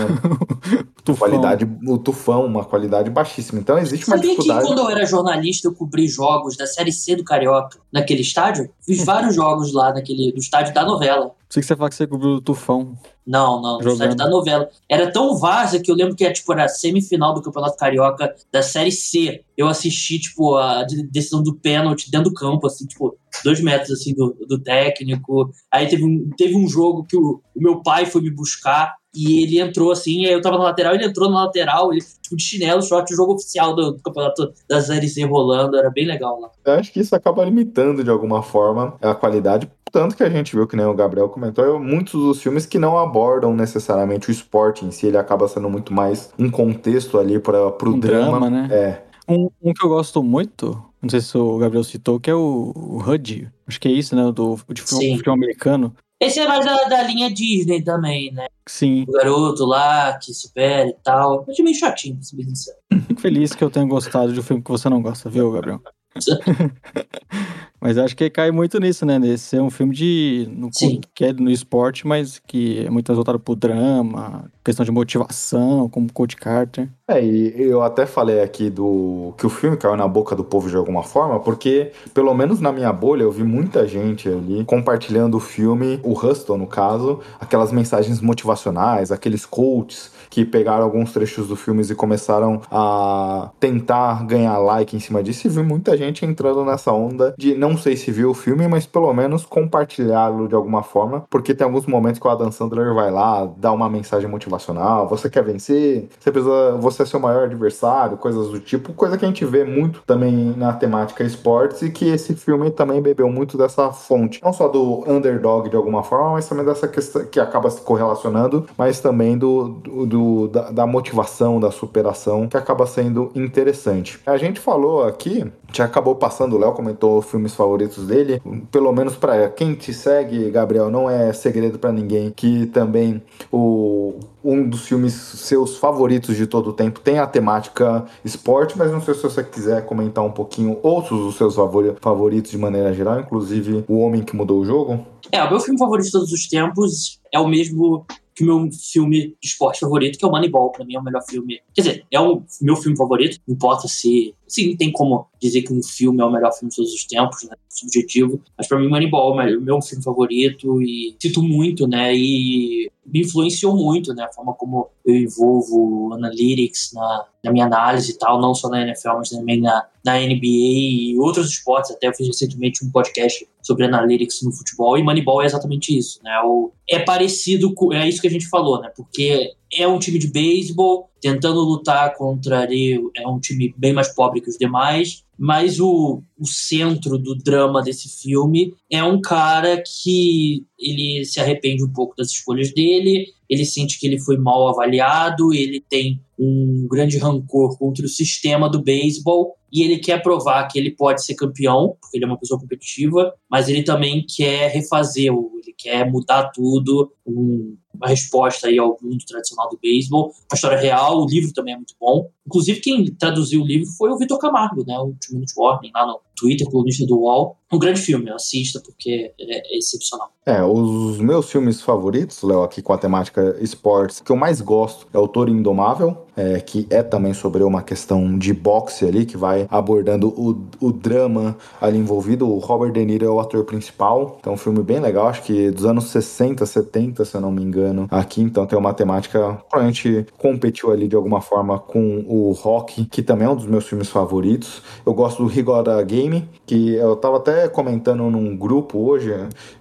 tufão. qualidade, o tufão, uma qualidade baixíssima. Então existe uma Sabia dificuldade. que quando eu era jornalista eu cobri jogos da série C do Carioca naquele estádio? Fiz vários jogos lá naquele do estádio da novela. Sei que você fala que você cobriu o tufão. Não, não, no estádio da novela. Era tão várzea que eu lembro que era, tipo, era a semifinal do Campeonato Carioca da Série C. Eu assisti, tipo, a decisão do pênalti dentro do campo, assim, tipo, dois metros, assim, do, do técnico. Aí teve um, teve um jogo que o, o meu pai foi me buscar e ele entrou assim, aí eu tava na lateral, ele entrou na lateral, ele, tipo, de chinelo, short, o jogo oficial do, do campeonato da Série C rolando, era bem legal lá. Eu acho que isso acaba limitando de alguma forma a qualidade, tanto que a gente viu, que nem o Gabriel comentou, muitos dos filmes que não abordam necessariamente o esporte em si, ele acaba sendo muito mais um contexto ali para pro um drama. drama né? É. Um, um, que eu gosto muito, não sei se o Gabriel citou, que é o, o HUD. Acho que é isso, né? Do, de filme, filme americano. Esse é mais da, da, linha Disney também, né? Sim. O garoto lá que supera e tal. Eu achei meio chatinho, pra ser bem sincero. Fico feliz que eu tenha gostado de um filme que você não gosta, viu, Gabriel? mas acho que cai muito nisso, né? De ser um filme de. No, que é no esporte, mas que é muito voltado pro drama, questão de motivação, como Coach Carter. É, e eu até falei aqui do que o filme caiu na boca do povo de alguma forma, porque, pelo menos na minha bolha, eu vi muita gente ali compartilhando o filme, o Hustle, no caso, aquelas mensagens motivacionais, aqueles coaches que pegaram alguns trechos do filme e começaram a tentar ganhar like em cima disso, e vi muita gente entrando nessa onda de não sei se viu o filme, mas pelo menos compartilhá-lo de alguma forma, porque tem alguns momentos que o Adam Sandler vai lá, dá uma mensagem motivacional, você quer vencer, você precisa, você é seu maior adversário, coisas do tipo, coisa que a gente vê muito também na temática esportes e que esse filme também bebeu muito dessa fonte, não só do underdog de alguma forma, mas também dessa questão que acaba se correlacionando, mas também do, do, do da, da, motivação, da superação, que acaba sendo interessante. A gente falou aqui, já acabou passando, o Léo comentou filmes favoritos dele, pelo menos para quem te segue, Gabriel, não é segredo para ninguém que também o um dos filmes seus favoritos de todo o tempo tem a temática esporte, mas não sei se você quiser comentar um pouquinho outros dos seus favoritos de maneira geral, inclusive O Homem que Mudou o Jogo. É, o meu filme favorito de todos os tempos é o mesmo que o meu filme de esporte favorito, que é o Moneyball, pra mim é o melhor filme. Quer dizer, é o meu filme favorito, não importa se. Sim, tem como dizer que um filme é o melhor filme de todos os tempos, né? Subjetivo. Mas para mim, Moneyball é o meu filme favorito e cito muito, né? E me influenciou muito, né? A forma como eu envolvo analytics na, na minha análise e tal, não só na NFL, mas também na, na NBA e outros esportes. Até eu fiz recentemente um podcast sobre analytics no futebol e Moneyball é exatamente isso, né? O, é parecido com. É isso que a gente falou, né? Porque é um time de beisebol tentando lutar contra ali, é um time bem mais pobre que os demais, mas o, o centro do drama desse filme é um cara que ele se arrepende um pouco das escolhas dele, ele sente que ele foi mal avaliado, ele tem um grande rancor contra o sistema do beisebol e ele quer provar que ele pode ser campeão, porque ele é uma pessoa competitiva, mas ele também quer refazer, ele quer mudar tudo, um, uma resposta aí ao mundo tradicional do beisebol. A história real, o livro também é muito bom. Inclusive, quem traduziu o livro foi o Vitor Camargo, né, o Two Minute Warning, lá no Twitter, colunista do UOL. Um grande filme, assista porque é, excepcional. É, os meus filmes favoritos, Léo, aqui com a temática esportes, que eu mais gosto é o Toro Indomável, é, que é também sobre uma questão de boxe ali, que vai abordando o, o drama ali envolvido. O Robert De Niro é o ator principal, então é um filme bem legal, acho que dos anos 60, 70, se eu não me engano, aqui. Então tem uma temática, provavelmente competiu ali de alguma forma com o Rock, que também é um dos meus filmes favoritos. Eu gosto do Rigora Game, que eu tava até comentando num grupo hoje.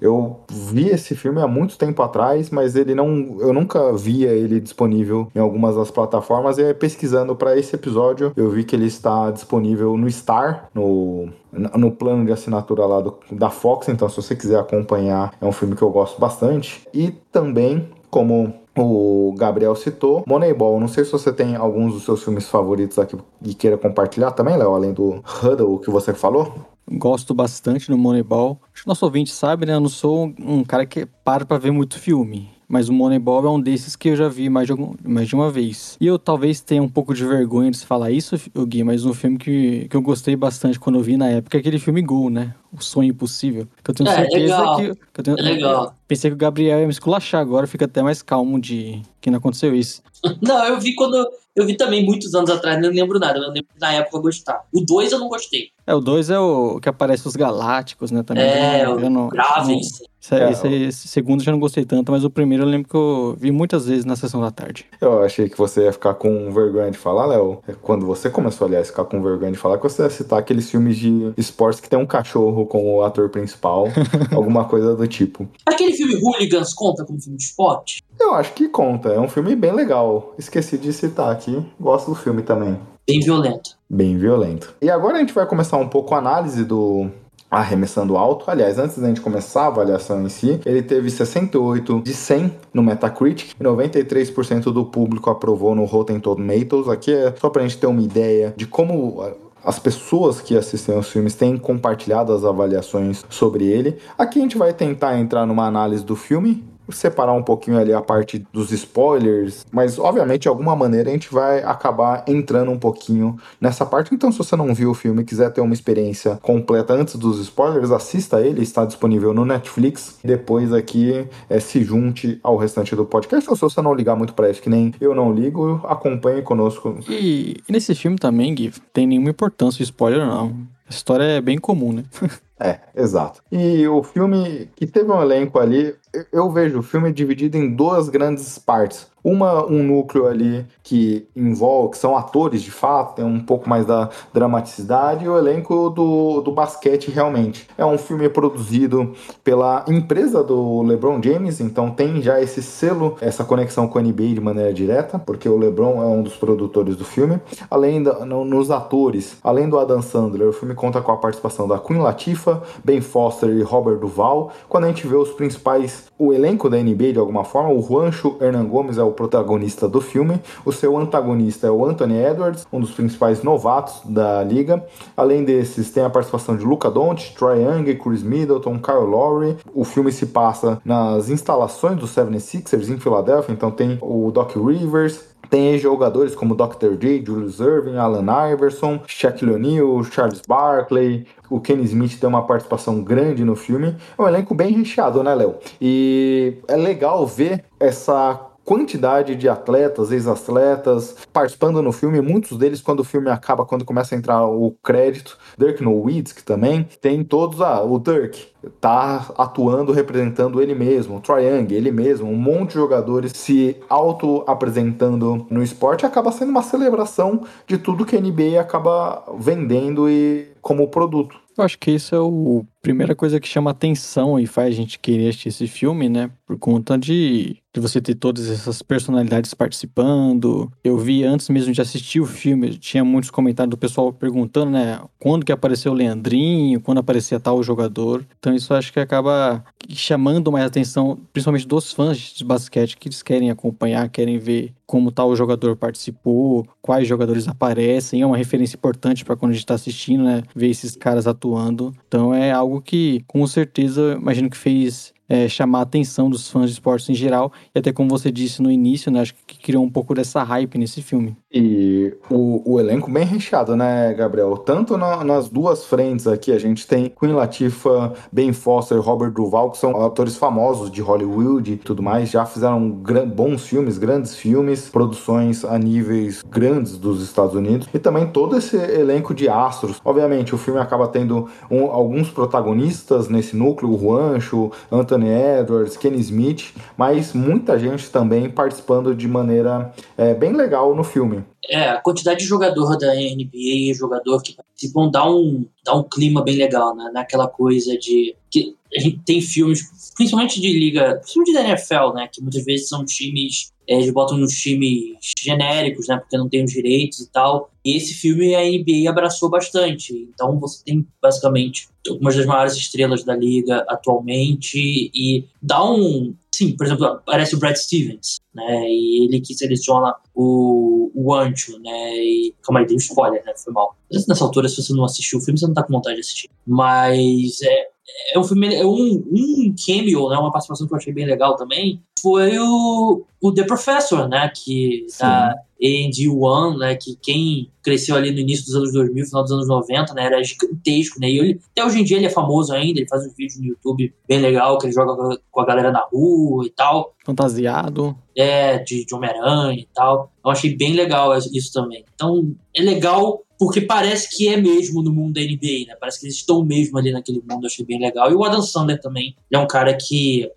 Eu vi esse filme há muito tempo atrás, mas ele não, eu nunca via ele disponível em algumas das plataformas. E pesquisando para esse episódio, eu vi que ele está disponível no Star, no no plano de assinatura lá do, da Fox, então se você quiser acompanhar, é um filme que eu gosto bastante. E também, como o Gabriel citou, Moneyball. Não sei se você tem alguns dos seus filmes favoritos aqui e queira compartilhar também, Léo, além do Huddle que você falou. Gosto bastante do Moneyball. Acho que nosso ouvinte sabe, né? Eu não sou um cara que para pra ver muito filme. Mas o Moneyball é um desses que eu já vi mais de, algum, mais de uma vez. E eu talvez tenha um pouco de vergonha de falar isso, Gui, mas um filme que, que eu gostei bastante quando eu vi na época é aquele filme Gol, né? O Sonho Impossível. Que eu tenho é, certeza legal. que. que eu tenho, é legal. Pensei que o Gabriel ia me esculachar agora, fica até mais calmo de que não aconteceu isso. Não, eu vi quando. Eu vi também muitos anos atrás, não lembro nada, eu lembro na época eu gostar. O 2 eu não gostei. É, o 2 é o que aparece os Galácticos, né? Também. É, o não, Graves. Esse, é, esse, esse, segundo eu já não gostei tanto, mas o primeiro eu lembro que eu vi muitas vezes na sessão da tarde. Eu achei que você ia ficar com vergonha de falar, Léo. É quando você começou, aliás, a ficar com vergonha de falar, que você ia citar aqueles filmes de esportes que tem um cachorro como o ator principal, alguma coisa do tipo. Aquele filme Hooligans conta como filme de esporte? Eu acho que conta. É um filme bem legal. Esqueci de citar aqui. Gosto do filme também. Bem violento. Bem violento. E agora a gente vai começar um pouco a análise do arremessando alto. Aliás, antes da gente começar a avaliação em si, ele teve 68 de 100 no Metacritic e 93% do público aprovou no Rotten Tomatoes. Aqui é só pra gente ter uma ideia de como as pessoas que assistem aos filmes têm compartilhado as avaliações sobre ele. Aqui a gente vai tentar entrar numa análise do filme separar um pouquinho ali a parte dos spoilers, mas obviamente de alguma maneira a gente vai acabar entrando um pouquinho nessa parte. Então, se você não viu o filme e quiser ter uma experiência completa antes dos spoilers, assista ele, está disponível no Netflix. Depois aqui é, se junte ao restante do podcast. Ou se você não ligar muito para isso, que nem eu não ligo, acompanhe conosco. E, e nesse filme também, Gui, tem nenhuma importância o spoiler, não. A história é bem comum, né? É, exato. E o filme que teve um elenco ali, eu vejo o filme dividido em duas grandes partes. Uma, um núcleo ali que envolve, que são atores de fato, tem um pouco mais da dramaticidade, e o elenco do, do basquete realmente. É um filme produzido pela empresa do LeBron James, então tem já esse selo, essa conexão com a NBA de maneira direta, porque o LeBron é um dos produtores do filme. Além da, no, nos atores, além do Adam Sandler, o filme conta com a participação da Queen Latifah, Ben Foster e Robert Duval. Quando a gente vê os principais, o elenco da NBA de alguma forma, o Juancho Hernan Gomes é o protagonista do filme. O seu antagonista é o Anthony Edwards, um dos principais novatos da liga. Além desses, tem a participação de Luca Doncic, Troy Young, Chris Middleton, Kyle Lowry. O filme se passa nas instalações do 76ers em Filadélfia, então tem o Doc Rivers, tem jogadores como Dr. J, Julius Irving, Alan Iverson, Shaquille O'Neal, Charles Barkley, o Kenny Smith tem uma participação grande no filme. É um elenco bem recheado, né, Léo? E é legal ver essa quantidade de atletas, ex-atletas participando no filme, muitos deles quando o filme acaba, quando começa a entrar o crédito, Dirk Nowitzki também, tem todos, ah, o Dirk tá atuando, representando ele mesmo, o Troy Young, ele mesmo, um monte de jogadores se auto-apresentando no esporte, acaba sendo uma celebração de tudo que a NBA acaba vendendo e como produto. Eu acho que isso é o primeira coisa que chama atenção e faz a gente querer assistir esse filme, né? Por conta de, de você ter todas essas personalidades participando. Eu vi antes mesmo de assistir o filme, tinha muitos comentários do pessoal perguntando, né? Quando que apareceu o Leandrinho, quando aparecia tal jogador. Então isso acho que acaba chamando mais atenção, principalmente dos fãs de basquete, que eles querem acompanhar, querem ver como tal jogador participou, quais jogadores aparecem. É uma referência importante para quando a gente está assistindo, né? Ver esses caras atuando. Então é algo que, com certeza, imagino que fez é, chamar a atenção dos fãs de esportes em geral. E até como você disse no início, né? Acho que criou um pouco dessa hype nesse filme. E o, o elenco bem recheado, né, Gabriel? Tanto na, nas duas frentes aqui, a gente tem Queen Latifah, Ben Foster, Robert Duval, que são atores famosos de Hollywood e tudo mais, já fizeram bons filmes, grandes filmes, produções a níveis grandes dos Estados Unidos. E também todo esse elenco de astros. Obviamente, o filme acaba tendo um, alguns protagonistas nesse núcleo, o Juancho, Anthony Anthony Edwards, Kenny Smith, mas muita gente também participando de maneira é, bem legal no filme. É, a quantidade de jogador da NBA jogador que participam dá um, dá um clima bem legal, né? Naquela coisa de. que a gente tem filmes, principalmente de liga, principalmente da NFL, né? Que muitas vezes são times. Eles botam nos times genéricos, né? Porque não tem os direitos e tal. E esse filme a NBA abraçou bastante. Então você tem basicamente algumas das maiores estrelas da liga atualmente e dá um. Sim, por exemplo, aparece o Brad Stevens, né? E ele que seleciona o, o Ancho, né? E, calma aí, tem um spoiler, né? Foi mal. Nessa altura, se você não assistiu o filme, você não tá com vontade de assistir. Mas é, é um filme, é um, um cameo, né? Uma participação que eu achei bem legal também. Foi o, o The Professor, né? Que Sim. da AD One, né? Que quem cresceu ali no início dos anos 2000, final dos anos 90, né? Era gigantesco, né? E ele, até hoje em dia ele é famoso ainda, ele faz um vídeo no YouTube bem legal, que ele joga com a galera na rua e tal. Fantasiado. É, de, de Homem-Aranha e tal. Eu achei bem legal isso também. Então, é legal porque parece que é mesmo no mundo da NBA, né? Parece que eles estão mesmo ali naquele mundo, achei bem legal. E o Adam Sandler também, ele é um cara que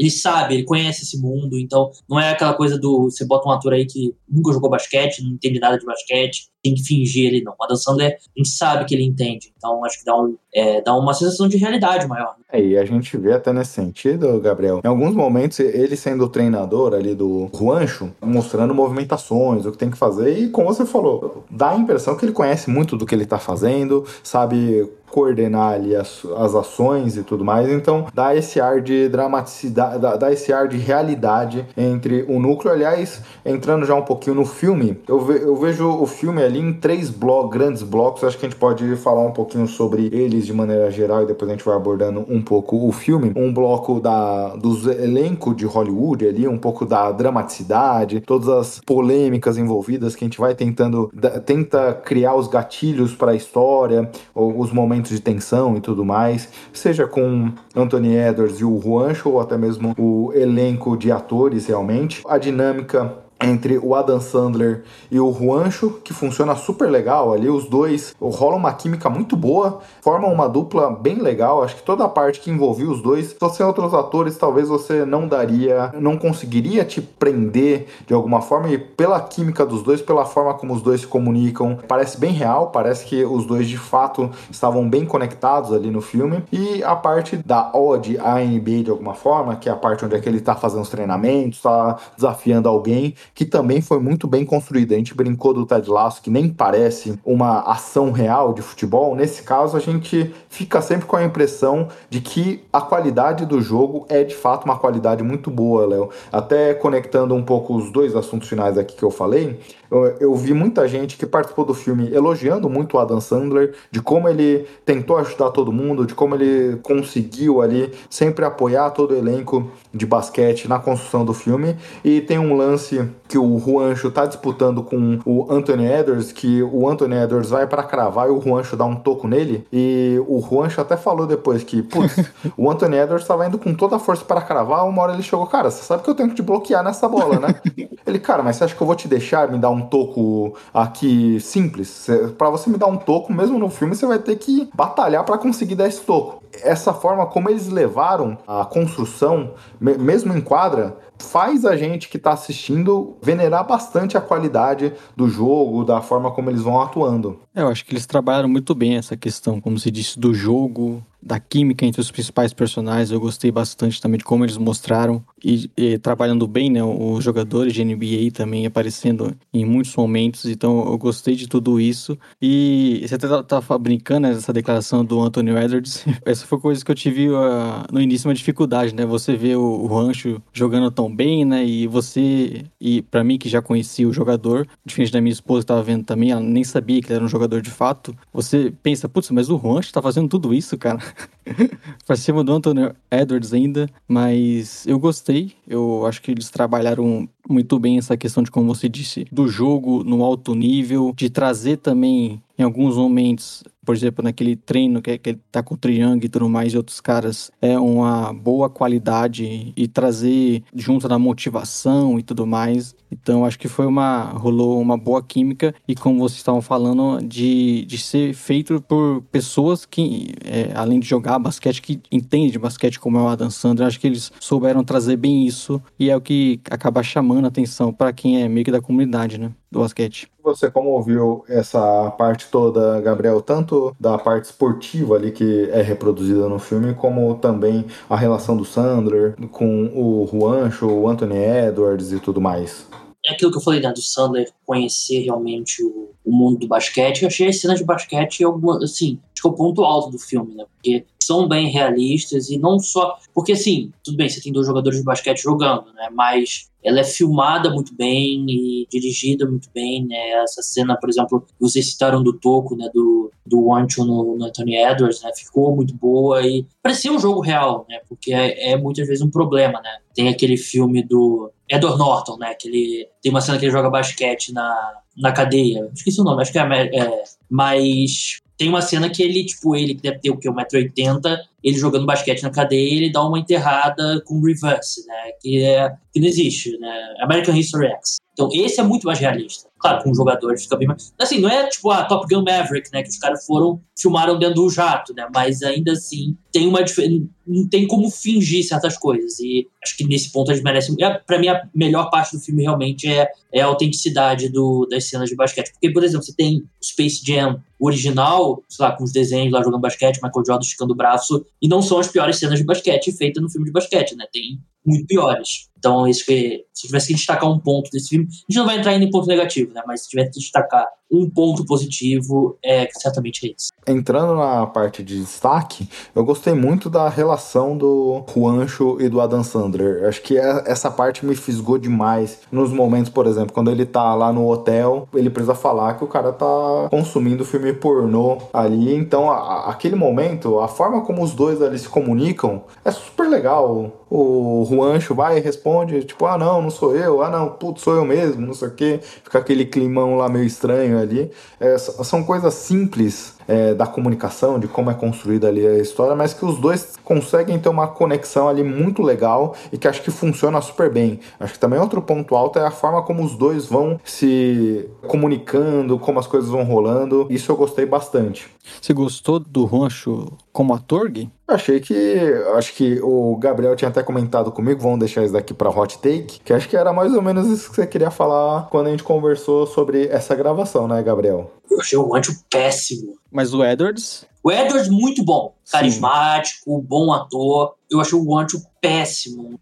ele sabe, ele conhece esse mundo, então não é aquela coisa do você bota um ator aí que nunca jogou basquete, não entende nada de basquete, tem que fingir ele não. O Adam Sandler, a gente sabe que ele entende, então acho que dá, um, é, dá uma sensação de realidade maior. É, e a gente vê até nesse sentido, Gabriel, em alguns momentos ele sendo o treinador ali do Juancho, mostrando movimentações, o que tem que fazer, e como você falou, dá a impressão que ele conhece muito do que ele tá fazendo, sabe coordenar ali as, as ações e tudo mais, então dá esse ar de dramaticidade, dá, dá esse ar de realidade entre o núcleo. Aliás, entrando já um pouquinho no filme, eu, ve, eu vejo o filme ali em três blocos, grandes blocos, acho que a gente pode falar um pouquinho sobre eles de maneira geral e depois a gente vai abordando um pouco o filme. Um bloco da, dos elencos de Hollywood ali, um pouco da dramaticidade, todas as polêmicas envolvidas que a gente vai tentando, tenta criar os gatilhos para a história, os momentos momentos de tensão e tudo mais, seja com Anthony Edwards e o Juancho, ou até mesmo o elenco de atores realmente. A dinâmica entre o Adam Sandler e o Juancho, que funciona super legal ali, os dois rolam uma química muito boa, formam uma dupla bem legal, acho que toda a parte que envolvia os dois, se fossem outros atores, talvez você não daria, não conseguiria te prender de alguma forma, e pela química dos dois, pela forma como os dois se comunicam, parece bem real, parece que os dois de fato estavam bem conectados ali no filme, e a parte da ode à NBA de alguma forma, que é a parte onde é que ele tá fazendo os treinamentos, tá desafiando alguém, que também foi muito bem construída. A gente brincou do Ted Lasso, que nem parece uma ação real de futebol. Nesse caso, a gente fica sempre com a impressão de que a qualidade do jogo é de fato uma qualidade muito boa, Léo. Até conectando um pouco os dois assuntos finais aqui que eu falei, Eu, eu, vi muita gente que participou do filme elogiando muito o Adam Sandler, de como ele tentou ajudar todo mundo, de como ele conseguiu ali sempre apoiar todo o elenco de basquete na construção do filme. E tem um lance que o Juancho tá disputando com o Anthony Edwards, que o Anthony Edwards vai para cravar e o Juancho dá um toco nele. E o Juancho até falou depois que, putz, o Anthony Edwards tava indo com toda a força para cravar, uma hora ele chegou, cara, você sabe que eu tenho que te bloquear nessa bola, né? ele, cara, mas você acha que eu vou te deixar me dar um toco aqui simples? para você me dar um toco, mesmo no filme, você vai ter que batalhar para conseguir dar esse toco. Essa forma como eles levaram a construção, mesmo em quadra, faz a gente que está assistindo venerar bastante a qualidade do jogo, da forma como eles vão atuando. Eu acho que eles trabalharam muito bem essa questão, como se disse, do jogo, da química entre os principais personagens. Eu gostei bastante também de como eles mostraram e, e, trabalhando bem, né? Os jogadores de NBA também aparecendo em muitos momentos. Então eu gostei de tudo isso. E você até tá brincando né, declaração do Anthony Edwards. Essa foi coisa que eu tive uh, no início uma dificuldade, né? Você vê o, o Rancho jogando tão bem, né? E você, e para mim que já conhecia o jogador, diferente da minha esposa que tava vendo também, ela nem sabia que ele era um jogador de fato. Você pensa, putz, mas o Rancho tá fazendo tudo isso, cara. pra cima do Anthony Edwards ainda, mas eu gostei. Eu acho que eles trabalharam muito bem essa questão de, como você disse, do jogo no alto nível, de trazer também em alguns momentos por exemplo, naquele treino que, que ele tá com o Triang e tudo mais, e outros caras, é uma boa qualidade e trazer junto da motivação e tudo mais. Então, acho que foi uma. rolou uma boa química e, como vocês estavam falando, de, de ser feito por pessoas que, é, além de jogar basquete, que entendem de basquete, como é o Adam Sandler, acho que eles souberam trazer bem isso e é o que acaba chamando a atenção para quem é meio que da comunidade, né? Do basquete. Você como ouviu essa parte toda, Gabriel, tanto da parte esportiva ali que é reproduzida no filme, como também a relação do Sandler com o Juancho, o Anthony Edwards e tudo mais? É aquilo que eu falei, né, do Sandler conhecer realmente o, o mundo do basquete. Eu achei as cenas de basquete, assim, acho que é o ponto alto do filme, né? Porque são bem realistas e não só. Porque, assim, tudo bem, você tem dois jogadores de basquete jogando, né? Mas ela é filmada muito bem e dirigida muito bem, né? Essa cena, por exemplo, vocês citaram do Toco, né? Do, do Wancho no, no Anthony Edwards, né? Ficou muito boa e parecia um jogo real, né? Porque é, é muitas vezes um problema, né? Tem aquele filme do Edward Norton, né? Que ele, tem uma cena que ele joga basquete na, na cadeia. Esqueci o nome, acho que é, é mas tem uma cena que ele, tipo, ele que deve ter o quê? 1,80m, ele jogando basquete na cadeia, ele dá uma enterrada com reverse, né? Que, é, que não existe, né? American History X. Então, esse é muito mais realista. Claro, com jogadores fica bem mais. Assim, não é tipo a Top Gun Maverick, né? Que os caras foram, filmaram dentro do jato, né? Mas ainda assim, tem uma Não tem como fingir certas coisas. E acho que nesse ponto eles merecem. É, pra mim, a melhor parte do filme realmente é, é a autenticidade do, das cenas de basquete. Porque, por exemplo, você tem Space Jam original, sei lá, com os desenhos lá jogando basquete, Michael Jordan esticando o braço, e não são as piores cenas de basquete feitas no filme de basquete, né? Tem muito piores. Então, isso que, se tivesse que destacar um ponto desse filme, a gente não vai entrar ainda em ponto negativo, né? Mas se tivesse que destacar um ponto positivo, é certamente é esse. Entrando na parte de destaque, eu gostei muito da relação do Juancho e do Adam Sandler. Acho que é, essa parte me fisgou demais. Nos momentos, por exemplo, quando ele tá lá no hotel, ele precisa falar que o cara tá consumindo filme pornô ali. Então, a, aquele momento, a forma como os dois ali se comunicam é super legal o Juancho vai e responde, tipo, ah não, não sou eu, ah não, putz, sou eu mesmo, não sei o que, fica aquele climão lá meio estranho ali. É, são coisas simples é, da comunicação, de como é construída ali a história, mas que os dois conseguem ter uma conexão ali muito legal e que acho que funciona super bem. Acho que também outro ponto alto é a forma como os dois vão se comunicando, como as coisas vão rolando. Isso eu gostei bastante. Você gostou do Roncho como ator, Gui? Achei que. Acho que o Gabriel tinha até comentado comigo, vamos deixar isso daqui pra hot take, que acho que era mais ou menos isso que você queria falar quando a gente conversou sobre essa gravação, né, Gabriel? Eu achei o Anjo péssimo. Mas o Edwards? O Edwards, muito bom. Carismático, Sim. bom ator. Eu achei o Anjo péssimo.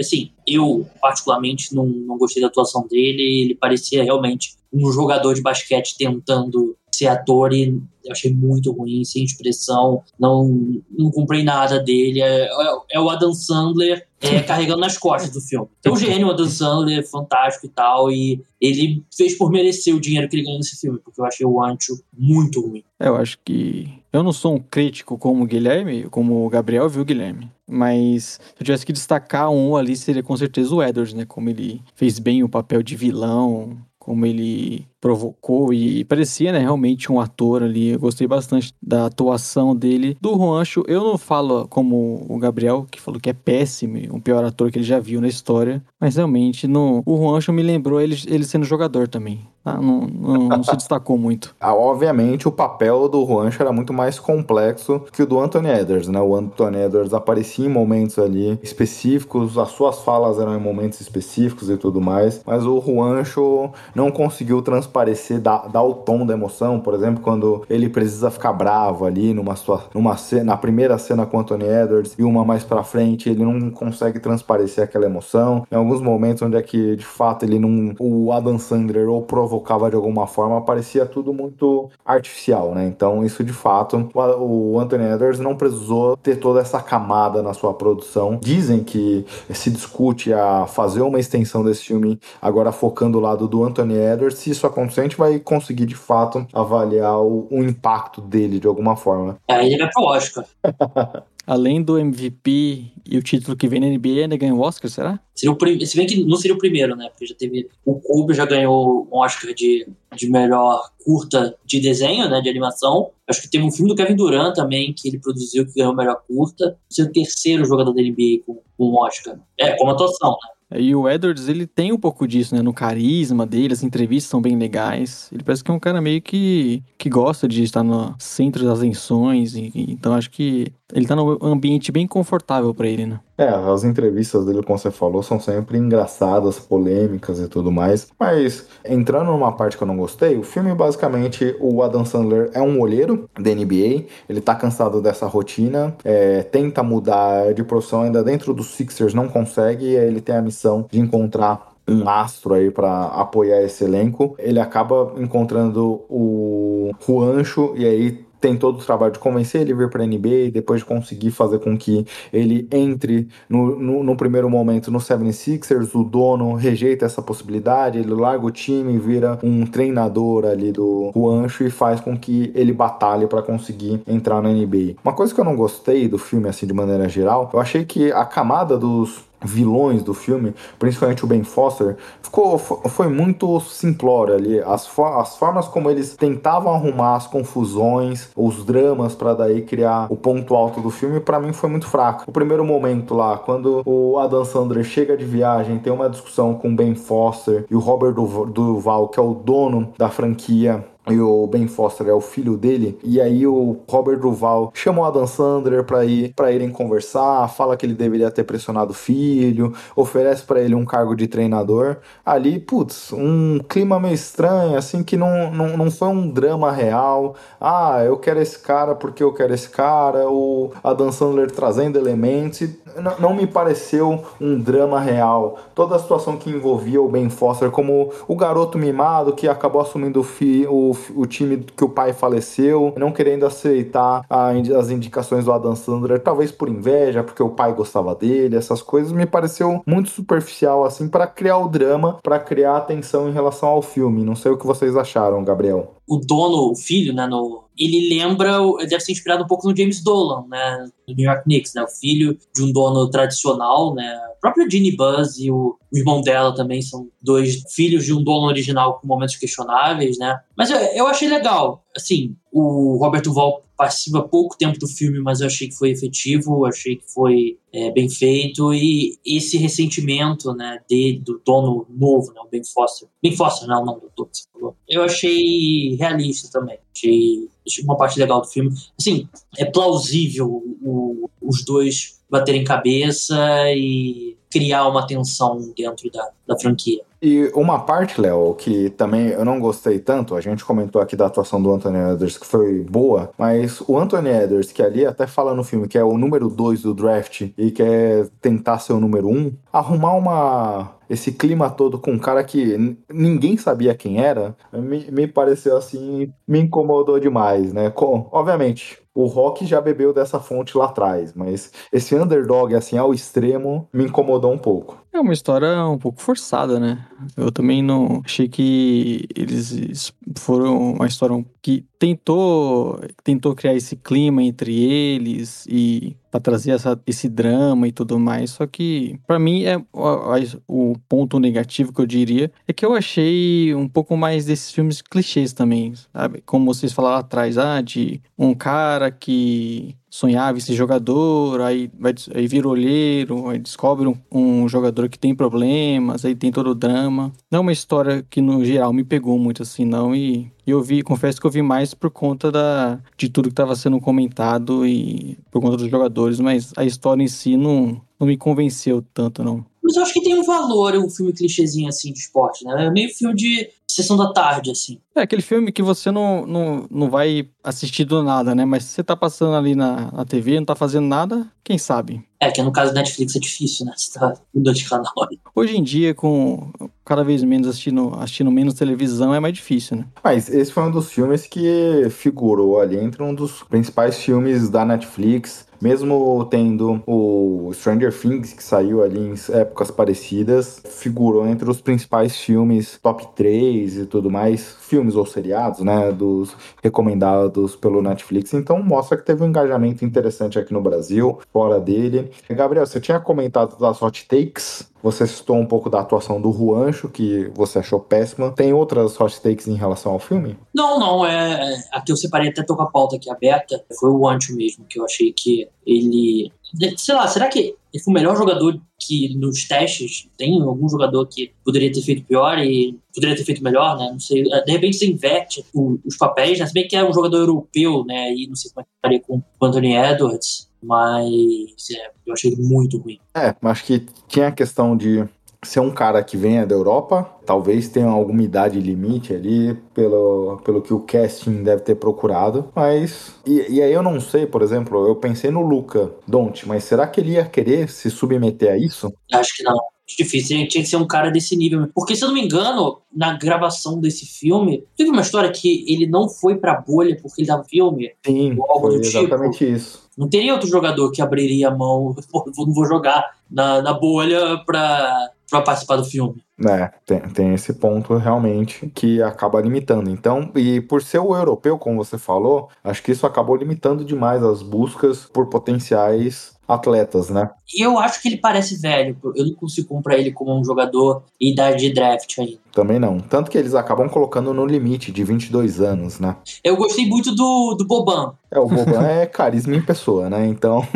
assim, eu, particularmente, não, não gostei da atuação dele. Ele parecia realmente um jogador de basquete tentando ser ator e achei muito ruim, sem expressão, não, não comprei nada dele. É, é, é o Adam Sandler é, carregando nas costas do filme. Então, o gênio, o Adam Sandler, fantástico e tal, e ele fez por merecer o dinheiro que ele ganhou nesse filme, porque eu achei o Ancho muito ruim. É, eu acho que. Eu não sou um crítico como o Guilherme, como o Gabriel viu Guilherme. Mas se eu tivesse que destacar um ali, seria com certeza o Edwards, né? Como ele fez bem o papel de vilão, como ele provocou e parecia, né, realmente um ator ali. Eu gostei bastante da atuação dele. Do Juancho, eu não falo como o Gabriel, que falou que é péssimo, o pior ator que ele já viu na história, mas realmente no, o Juancho me lembrou ele, ele sendo jogador também. Tá? Não, não, não se destacou muito. Ah, obviamente, o papel do Juancho era muito mais complexo que o do Anthony Edwards, né? O Anthony Edwards aparecia em momentos ali específicos, as suas falas eram em momentos específicos e tudo mais, mas o Juancho não conseguiu transparecer, dar, dar o tom da emoção, por exemplo, quando ele precisa ficar bravo ali numa, sua, numa cena, na primeira cena com Anthony Edwards e uma mais pra frente, ele não consegue transparecer aquela emoção. Em alguns momentos onde é que, de fato, ele não. O Adam Sandler ou provocava de alguma forma, parecia tudo muito artificial, né? Então, isso de fato, o Anthony Edwards não precisou ter toda essa camada na sua produção. Dizem que se discute a fazer uma extensão desse filme, agora focando o lado do Anthony Edwards. Se isso acontecer, a gente vai conseguir de fato avaliar o, o impacto dele de alguma forma. Aí ele vai pro Oscar. além do MVP e o título que vem na NBA, ainda ganhou o Oscar, será? Seria o prim... Se bem que não seria o primeiro, né? Porque já teve. O Kobe já ganhou um Oscar de, de melhor curta de desenho, né? De animação. Acho que teve um filme do Kevin Durant também, que ele produziu, que ganhou melhor curta. Seria o terceiro jogador da NBA com, com um Oscar. É, como atuação, né? E o Edwards, ele tem um pouco disso, né? No carisma dele, as entrevistas são bem legais. Ele parece que é um cara meio que, que gosta de estar no centro das atenções. Então acho que ele tá num ambiente bem confortável para ele, né? É, as entrevistas dele, como você falou, são sempre engraçadas, polêmicas e tudo mais. Mas, entrando numa parte que eu não gostei, o filme, basicamente, o Adam Sandler é um olheiro da NBA. Ele tá cansado dessa rotina, é, tenta mudar de profissão ainda dentro dos Sixers, não consegue. E aí ele tem a missão de encontrar um astro aí para apoiar esse elenco. Ele acaba encontrando o Juancho e aí tem todo o trabalho de convencer ele a vir para a NBA, depois de conseguir fazer com que ele entre no, no, no, primeiro momento no 76ers, o dono rejeita essa possibilidade, ele larga o time, vira um treinador ali do Juancho e faz com que ele batalhe para conseguir entrar na NBA. Uma coisa que eu não gostei do filme, assim, de maneira geral, eu achei que a camada dos vilões do filme, principalmente o Ben Foster, ficou, foi muito simplório ali. As, as formas como eles tentavam arrumar as confusões, os dramas para daí criar o ponto alto do filme, para mim foi muito fraco. O primeiro momento lá, quando o Adam Sandler chega de viagem, tem uma discussão com o Ben Foster e o Robert Duval, que é o dono da franquia e o Ben Foster é o filho dele. E aí o Robert Duval chama o Adam Sandler para ir para irem conversar, fala que ele deveria ter pressionado o filho, oferece para ele um cargo de treinador. Ali, putz, um clima meio estranho, assim que não, não, não foi um drama real. Ah, eu quero esse cara porque eu quero esse cara. O Adam Sandler trazendo elementos. Não, não me pareceu um drama real. Toda a situação que envolvia o Ben Foster como o garoto mimado que acabou assumindo o, fi, o o time que o pai faleceu, não querendo aceitar a, as indicações do Adam Sandler, talvez por inveja, porque o pai gostava dele, essas coisas, me pareceu muito superficial, assim, para criar o drama, para criar atenção em relação ao filme. Não sei o que vocês acharam, Gabriel. O dono, o filho, né, no, ele lembra, deve ser inspirado um pouco no James Dolan, né, do New York Knicks, né, o filho de um dono tradicional, né, o próprio Ginny Buzz e o, o, irmão dela também são dois filhos de um dono original com momentos questionáveis, né, mas eu, eu achei legal, assim, o Roberto Val participa pouco tempo do filme, mas eu achei que foi efetivo, achei que foi é, bem feito e esse ressentimento, né, dele, do dono novo, né, o Ben Foster, Ben Foster, não, do dono, você falou, eu achei realista também, achei uma parte legal do filme. Assim, é plausível o, os dois baterem cabeça e criar uma tensão dentro da, da franquia. E uma parte, Léo, que também eu não gostei tanto, a gente comentou aqui da atuação do Anthony Edwards, que foi boa, mas o Anthony Edwards, que ali até fala no filme que é o número 2 do draft e quer tentar ser o número 1, um, arrumar uma esse clima todo com um cara que ninguém sabia quem era, me, me pareceu assim, me incomodou demais, né? Com, obviamente, o Rock já bebeu dessa fonte lá atrás, mas esse underdog, assim, ao extremo, me incomodou um pouco. É uma história um pouco forçada, né? Eu também não achei que eles foram uma história que tentou tentou criar esse clima entre eles e para trazer essa, esse drama e tudo mais. Só que para mim é o, o ponto negativo que eu diria é que eu achei um pouco mais desses filmes clichês também, sabe? Como vocês falaram atrás, ah, de um cara que sonhava em ser jogador, aí, vai, aí vira olheiro, aí descobre um, um, jogador que tem problemas, aí tem todo o drama. Não é uma história que, no geral, me pegou muito assim, não. E eu vi, confesso que eu vi mais por conta da, de tudo que estava sendo comentado e por conta dos jogadores, mas a história em si não, não me convenceu tanto, não. Mas eu acho que tem um valor um filme clichêzinho assim de esporte, né? É meio filme de sessão da tarde, assim. É aquele filme que você não, não, não vai assistir do nada, né? Mas se você tá passando ali na, na TV, não tá fazendo nada, quem sabe? É, que no caso da Netflix é difícil, né? Você tá mudando de canal. Hoje em dia, com cada vez menos assistindo, assistindo menos televisão, é mais difícil, né? Mas esse foi um dos filmes que figurou ali entre um dos principais filmes da Netflix mesmo tendo o Stranger Things, que saiu ali em épocas parecidas, figurou entre os principais filmes top 3 e tudo mais, filmes ou seriados, né, dos recomendados pelo Netflix. Então mostra que teve um engajamento interessante aqui no Brasil, fora dele. Gabriel, você tinha comentado das hot takes você citou um pouco da atuação do Juancho, que você achou péssima. Tem outras hot takes em relação ao filme? Não, não. É, aqui eu separei até tô com a pauta aqui aberta. Foi o Juancho mesmo, que eu achei que ele. Sei lá, será que ele foi o melhor jogador que nos testes tem algum jogador que poderia ter feito pior e poderia ter feito melhor, né? Não sei. De repente você inverte o, os papéis, né? Se bem que é um jogador europeu, né? E não sei como é que estaria com o Anthony Edwards mas é, eu achei muito ruim. É, acho que tinha a questão de ser um cara que venha da Europa, talvez tenha alguma idade limite ali, pelo, pelo que o casting deve ter procurado, mas. E, e aí eu não sei, por exemplo, eu pensei no Luca Don't, mas será que ele ia querer se submeter a isso? Acho que não difícil, tinha que ser um cara desse nível. Porque, se eu não me engano, na gravação desse filme, teve uma história que ele não foi pra bolha porque ele dava filme? Sim, foi tipo. exatamente tipo. isso. Não teria outro jogador que abriria a mão, não vou jogar na, na bolha pra, pra participar do filme. É, tem, tem esse ponto realmente que acaba limitando. Então, e por ser o europeu, como você falou, acho que isso acabou limitando demais as buscas por potenciais atletas, né? E eu acho que ele parece velho. Eu não consigo comprar ele como um jogador em idade de draft ainda. Também não. Tanto que eles acabam colocando no limite de 22 anos, né? Eu gostei muito do, do Boban. É, o Boban é carisma em pessoa, né? Então.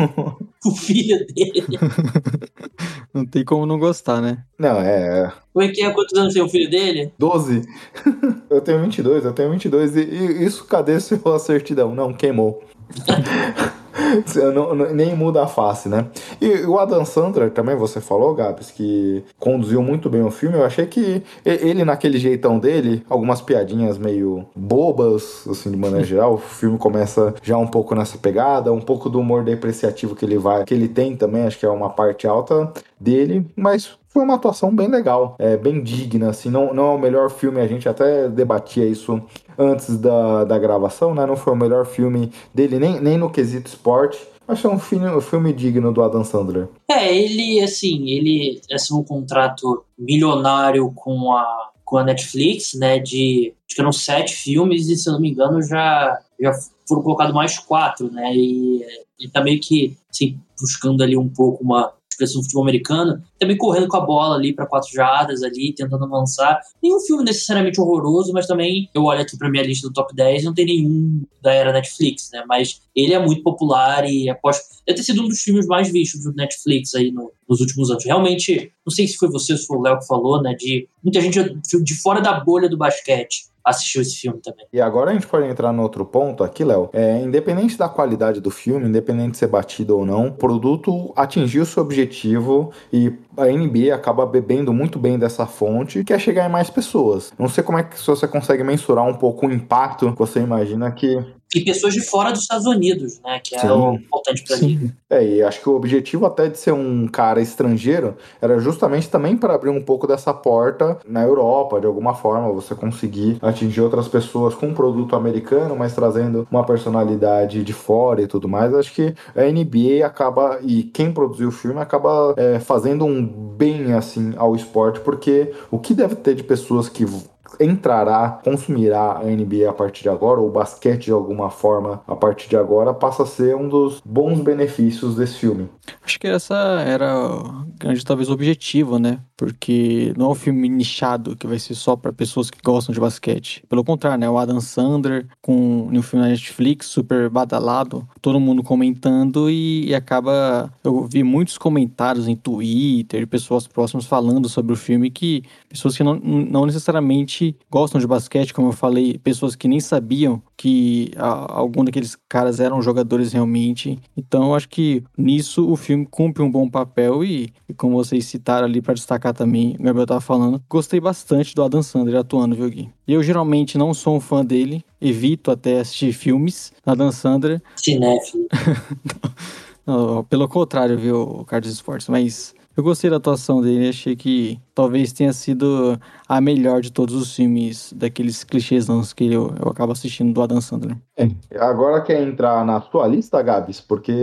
o filho dele. não tem como não gostar, né? Não, é. Como é que é? Quantos anos tem o filho dele? 12. eu tenho 22, eu tenho 22. E, e isso, cadê sua certidão? Não, queimou. não, nem muda a face, né? E o Adam Sandler também, você falou, Gabs, que conduziu muito bem o filme. Eu achei que ele, naquele jeitão dele, algumas piadinhas meio bobas, assim, de maneira geral. O filme começa já um pouco nessa pegada, um pouco do humor depreciativo que ele vai, que ele tem também, acho que é uma parte alta dele, mas foi uma atuação bem legal, é, bem digna, assim, não, não é o melhor filme, a gente até debatia isso antes da, da gravação, né? Não foi o melhor filme dele, nem, nem no quesito esporte. Que é um filme, um filme digno do Adam Sandler. É, ele, assim, ele assinou um contrato milionário com a, com a Netflix, né? De acho que eram sete filmes e, se eu não me engano, já, já foram colocados mais quatro, né? E ele tá meio que, assim, buscando ali um pouco uma do futebol americano, também correndo com a bola ali para quatro jardas ali, tentando avançar. Nenhum filme necessariamente horroroso, mas também eu olho aqui para minha lista do top 10 não tem nenhum da era Netflix, né? Mas ele é muito popular e aposto. Deve ter sido um dos filmes mais vistos do Netflix aí no, nos últimos anos. Realmente, não sei se foi você ou se foi o Léo que falou, né? De muita gente de fora da bolha do basquete assistiu esse filme também. E agora a gente pode entrar no outro ponto aqui, Léo. É, independente da qualidade do filme, independente de ser batido ou não, o produto atingiu seu objetivo e a NBA acaba bebendo muito bem dessa fonte, que é chegar em mais pessoas. Não sei como é que você consegue mensurar um pouco o impacto que você imagina que E pessoas de fora dos Estados Unidos, né? Que é o importante pra mim. É, e acho que o objetivo até de ser um cara estrangeiro era justamente também para abrir um pouco dessa porta na Europa, de alguma forma, você conseguir atingir outras pessoas com um produto americano, mas trazendo uma personalidade de fora e tudo mais. Acho que a NBA acaba, e quem produziu o filme, acaba é, fazendo um bem assim ao esporte, porque o que deve ter de pessoas que entrará, consumirá a NBA a partir de agora, ou o basquete de alguma forma a partir de agora, passa a ser um dos bons benefícios desse filme. Acho que essa era o grande, talvez, objetivo, né? Porque não é um filme nichado que vai ser só para pessoas que gostam de basquete. Pelo contrário, né? O Adam Sandler com um filme na Netflix super badalado, todo mundo comentando e, e acaba. Eu vi muitos comentários em Twitter, pessoas próximas falando sobre o filme que pessoas que não, não necessariamente gostam de basquete, como eu falei, pessoas que nem sabiam que a, algum daqueles caras eram jogadores realmente. Então, eu acho que nisso o filme cumpre um bom papel e, e como vocês citaram ali para destacar também, o Gabriel tava falando, gostei bastante do Adam Sandler atuando, viu, Gui? Eu geralmente não sou um fã dele, evito até assistir filmes da Adam Sandler. Cinéfilo. Não, pelo contrário, viu, Carlos Esportes, mas eu gostei da atuação dele, achei que talvez tenha sido a melhor de todos os filmes daqueles clichêsãos que eu, eu acabo assistindo do Adam Sandler. Agora quer entrar na sua lista, Gabs? Porque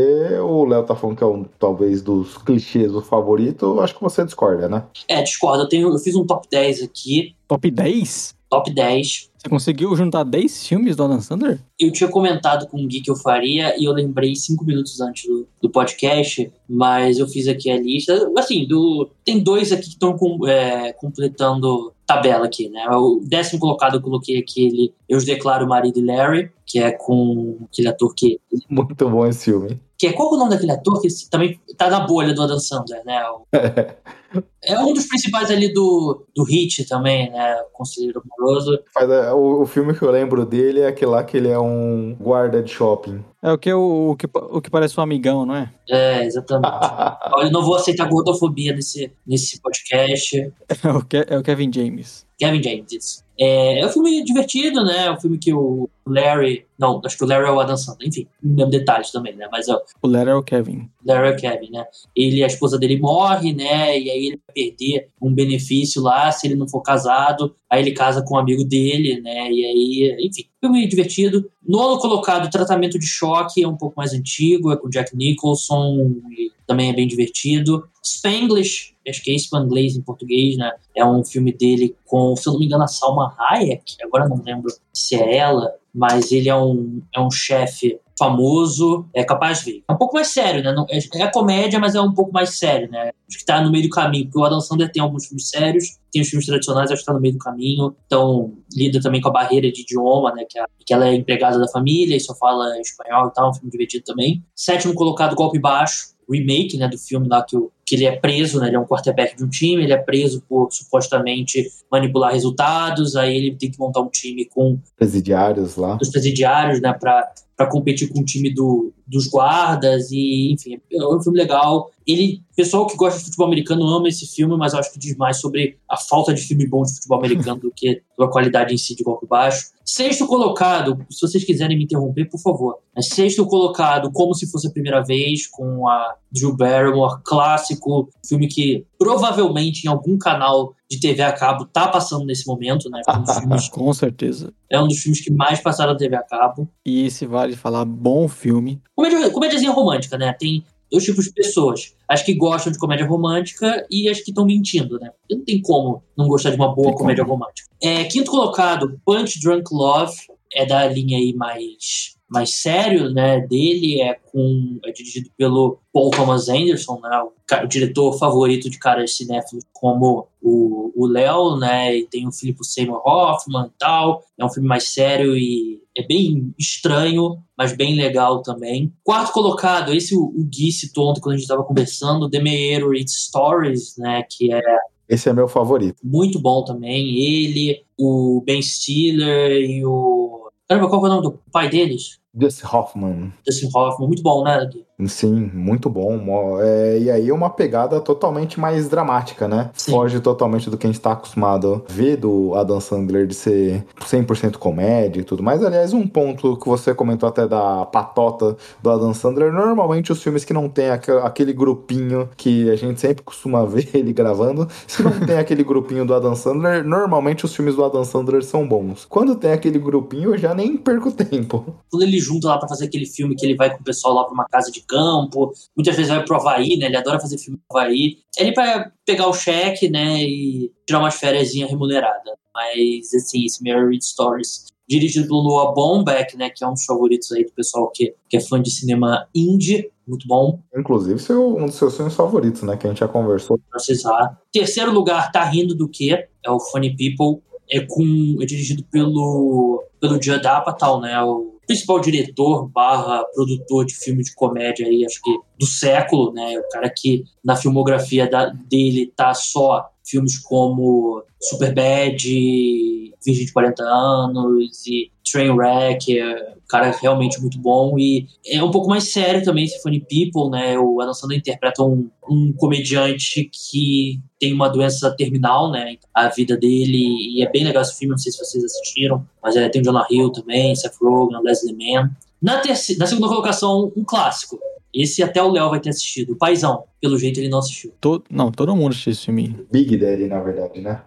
o Léo tá falando que é um, talvez, dos clichês o favorito, acho que você discorda, né? É, discordo. Eu, tenho, eu fiz um top 10 aqui. Top 10? Top 10. Você conseguiu juntar 10 filmes do Adam Sandler? Eu tinha comentado com o Gui que eu faria e eu lembrei cinco minutos antes do, do podcast, mas eu fiz aqui a lista. Assim, do, tem dois aqui que estão com, é, completando tabela aqui, né? O décimo colocado eu coloquei aquele Eu os Declaro Marido e Larry, que é com aquele ator que. Muito bom esse filme. que é, qual é o nome daquele ator que também tá na bolha do Adam Sandler, né? O- é um dos principais ali do, do Hit também, né? O Conselheiro Amoroso. Faz, é, o, o filme que eu lembro dele é aquele lá que ele é um guarda de shopping. É o que, é o, o que, o que parece um amigão, não é? É, exatamente. Olha, eu não vou aceitar gordofobia nesse, nesse podcast. É o, Ke- é o Kevin James. Kevin James, isso. É, é um filme divertido, né? É um filme que o Larry. Não, acho que o Larry é o Adam Sandler. Enfim, não lembro detalhes também, né? Mas é o O Larry é o Kevin. Larry é o Kevin, né? Ele, a esposa dele morre, né? E aí ele vai perder um benefício lá se ele não for casado. Aí ele casa com um amigo dele, né? E aí, enfim, filme divertido. Nono colocado, Tratamento de Choque, é um pouco mais antigo, é com Jack Nicholson, e também é bem divertido. Spanglish, acho que é Spanglish em português, né? É um filme dele com, se eu não me engano, a Salma Hayek, agora não lembro se é ela, mas ele é um, é um chefe famoso, é capaz de ver. É um pouco mais sério, né? Não- é, é comédia, mas é um pouco mais sério, né? Acho que tá no meio do caminho, porque o Adam Sandler tem alguns filmes sérios, tem os filmes tradicionais, acho que tá no meio do caminho, então lida também com a barreira de idioma, né? Que, a- que ela é empregada da família e só fala espanhol e tal, é um filme divertido também. Sétimo colocado, Golpe Baixo, remake, né, do filme lá que, o, que ele é preso, né, ele é um quarterback de um time, ele é preso por supostamente manipular resultados, aí ele tem que montar um time com Presidiários lá. dos presidiários, né, para para competir com o time do, dos guardas e enfim é um filme legal ele pessoal que gosta de futebol americano ama esse filme mas eu acho que diz mais sobre a falta de filme bom de futebol americano do que a qualidade em si de golpe baixo sexto colocado se vocês quiserem me interromper por favor mas sexto colocado como se fosse a primeira vez com a Drew Barrymore clássico filme que provavelmente em algum canal de TV a cabo tá passando nesse momento né um dos filmes, Com certeza. é um dos filmes que mais passaram na TV a cabo E esse vale falar bom filme. Comédia, comédiazinha romântica, né? Tem dois tipos de pessoas. As que gostam de comédia romântica e as que estão mentindo, né? Não tem como não gostar de uma boa Tem comédia como. romântica. É, quinto colocado, Punch Drunk Love. É da linha aí mais, mais sério, né? Dele é com é dirigido pelo Paul Thomas Anderson, né? O, ca- o diretor favorito de caras cinéfilos como o o Léo, né? E tem o Philip Seymour Hoffman e tal. É um filme mais sério e é bem estranho, mas bem legal também. Quarto colocado, esse o, o Gui citou ontem quando a gente estava conversando, The Meteorite Stories, né? Que é Esse é meu favorito. muito bom também. Ele, o Ben Stiller e o. Caramba, qual é o nome do pai deles? Dustin Hoffman. Dustin Hoffman. Muito bom, né, Gui? Sim, muito bom. É, e aí uma pegada totalmente mais dramática, né? Sim. Foge totalmente do que a gente tá acostumado a ver do Adam Sandler de ser 100% comédia e tudo mais. Aliás, um ponto que você comentou até da patota do Adam Sandler, normalmente os filmes que não tem aque- aquele grupinho que a gente sempre costuma ver ele gravando, se não tem aquele grupinho do Adam Sandler, normalmente os filmes do Adam Sandler são bons. Quando tem aquele grupinho, eu já nem perco tempo. quando ele junta lá pra fazer aquele filme que ele vai com o pessoal lá pra uma casa de campo, muitas vezes vai pro Havaí, né? Ele adora fazer filme no Havaí. Ele vai pegar o cheque, né? E tirar umas férias remuneradas. Mas, assim, esse Mary Read Stories, dirigido pelo Noah Baumbach, né? Que é um dos favoritos aí do pessoal que, que é fã de cinema indie. Muito bom Inclusive, seu, um dos seus filmes favoritos, né? Que a gente já conversou. pra acessar. Terceiro lugar, Tá Rindo do Quê? É o Funny People. É, com, é dirigido pelo, pelo Judd Apatow, né? O principal diretor barra produtor de filme de comédia aí, acho que do século, né? O cara que na filmografia da- dele tá só filmes como Superbad, Virgem de 40 anos e Trainwreck, é um cara realmente muito bom e é um pouco mais sério também esse Funny People, né? O Adam Sandler interpreta um, um comediante que tem uma doença terminal, né? A vida dele e é bem legal esse filme, não sei se vocês assistiram, mas é, tem o Jonah Hill também, Seth Rogen, Leslie Mann. Na, terceira, na segunda colocação, um clássico. Esse até o Léo vai ter assistido. O Paizão, pelo jeito ele não assistiu. To- Não, todo mundo assistiu esse filme. Big Daddy, na verdade, né?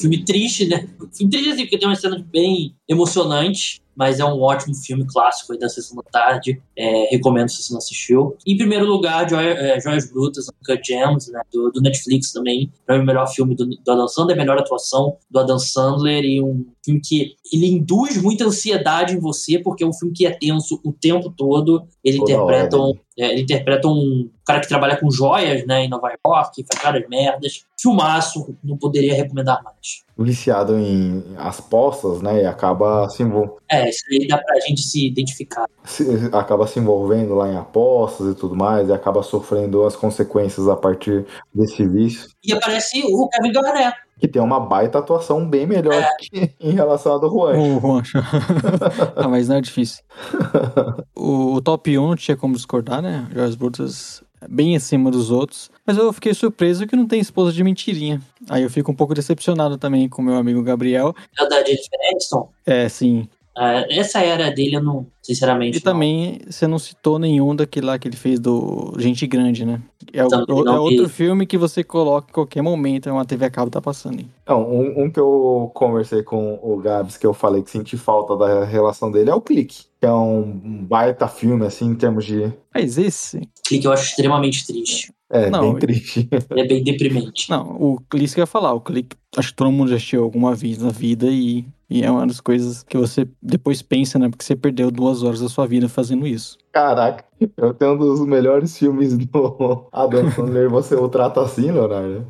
Filme triste, né? Filme triste assim, porque tem uma cena bem emocionante, mas é um ótimo filme clássico aí da sessão da tarde. É, recomendo se você não assistiu. Em primeiro lugar, Joia, é, Joias Brutas, Uncut Gems, né? Do, do Netflix também. É o melhor filme do, do Adam Sandler, a melhor atuação do Adam Sandler e um filme que ele induz muita ansiedade em você, porque é um filme que é tenso o tempo todo. Ele Toda interpreta hora, um, é, ele interpreta um cara que trabalha com joias, né, em Nova York, faz várias merdas. Filmaço, não poderia recomendar mais. Viciado em apostas, né? E acaba se, envol- É, isso aí dá pra gente se identificar. se- acaba se envolvendo lá em apostas e tudo mais, e acaba sofrendo as consequências a partir desse vício. E aparece o Kevin Garnett. Que tem uma baita atuação bem melhor É. que em relação à do Juan. O Juancho. ah, mas não é difícil. O, o top 1 não tinha como discordar, né? Joias Brutas bem acima dos outros. Mas eu fiquei surpreso que não tem esposa de mentirinha. Aí eu fico um pouco decepcionado também com meu amigo Gabriel. É o da Jennifer Aniston. É, sim. Ah, essa era dele, eu não, sinceramente. E também você não citou nenhum daquele lá que ele fez do Gente Grande, né? É, o- Também é não outro filme que você coloca em qualquer momento, uma TV a cabo tá passando. hein? Não, um, um que eu conversei com o Gabs, que eu falei que senti falta da relação dele, é o Clique. Que é um baita filme, assim, em termos de. Mas esse. não. Clique eu acho extremamente triste. É, Não, bem triste. É bem deprimente. Não, o clique que eu ia falar, o clique, acho que todo mundo já assistiu alguma vez na vida e, e é uma das coisas que você depois pensa, né? Porque você perdeu duas horas da sua vida fazendo isso. Caraca, eu tenho um dos melhores filmes do Adam Sandler. Você o trata assim, Leonardo?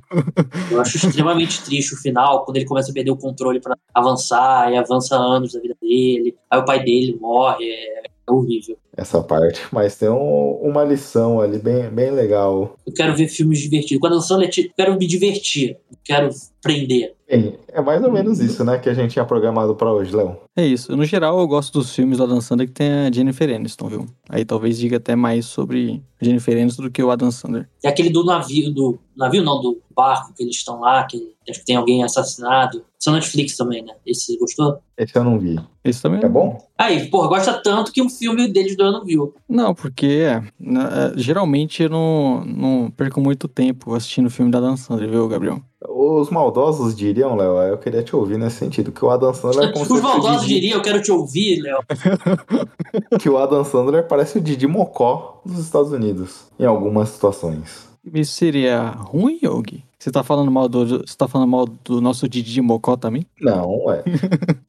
Eu acho extremamente triste o final, quando ele começa a perder o controle pra avançar, e avança anos da vida dele. Aí o pai dele morre. É, horrível. Essa parte. Mas tem um- uma lição ali bem, bem legal. Eu quero ver filmes divertidos. Quando eu sou eu quero me divertir. Eu quero prender. Bem, é mais ou menos isso, né, que a gente tinha programado pra hoje, Léo. É isso. No geral, eu gosto dos filmes do Adam Sandler que tem a Jennifer Aniston, viu? Aí talvez diga até mais sobre Jennifer Aniston do que o Adam Sandler. É aquele do navio, do. Navio não, do barco que eles estão lá, que acho que tem alguém assassinado. Isso é Netflix também, né? Esse você gostou? Esse eu não vi. Esse também É bom? Aí, porra, gosta tanto que um filme deles do ano viu. Não, porque é, na- é, geralmente eu não, não perco muito tempo assistindo filme da Adam Sandler, viu, Gabriel? Os maldosos diriam, Léo, eu queria te ouvir nesse sentido, que o Adam Sandler é como Os maldosos Didi- diriam, eu quero te ouvir, Léo. que o Adam Sandler parece o Didi Mocó dos Estados Unidos, em algumas situações. Isso seria ruim, Yogi? Você tá falando mal do, você tá falando mal do nosso Didi Mocó também? Não, é.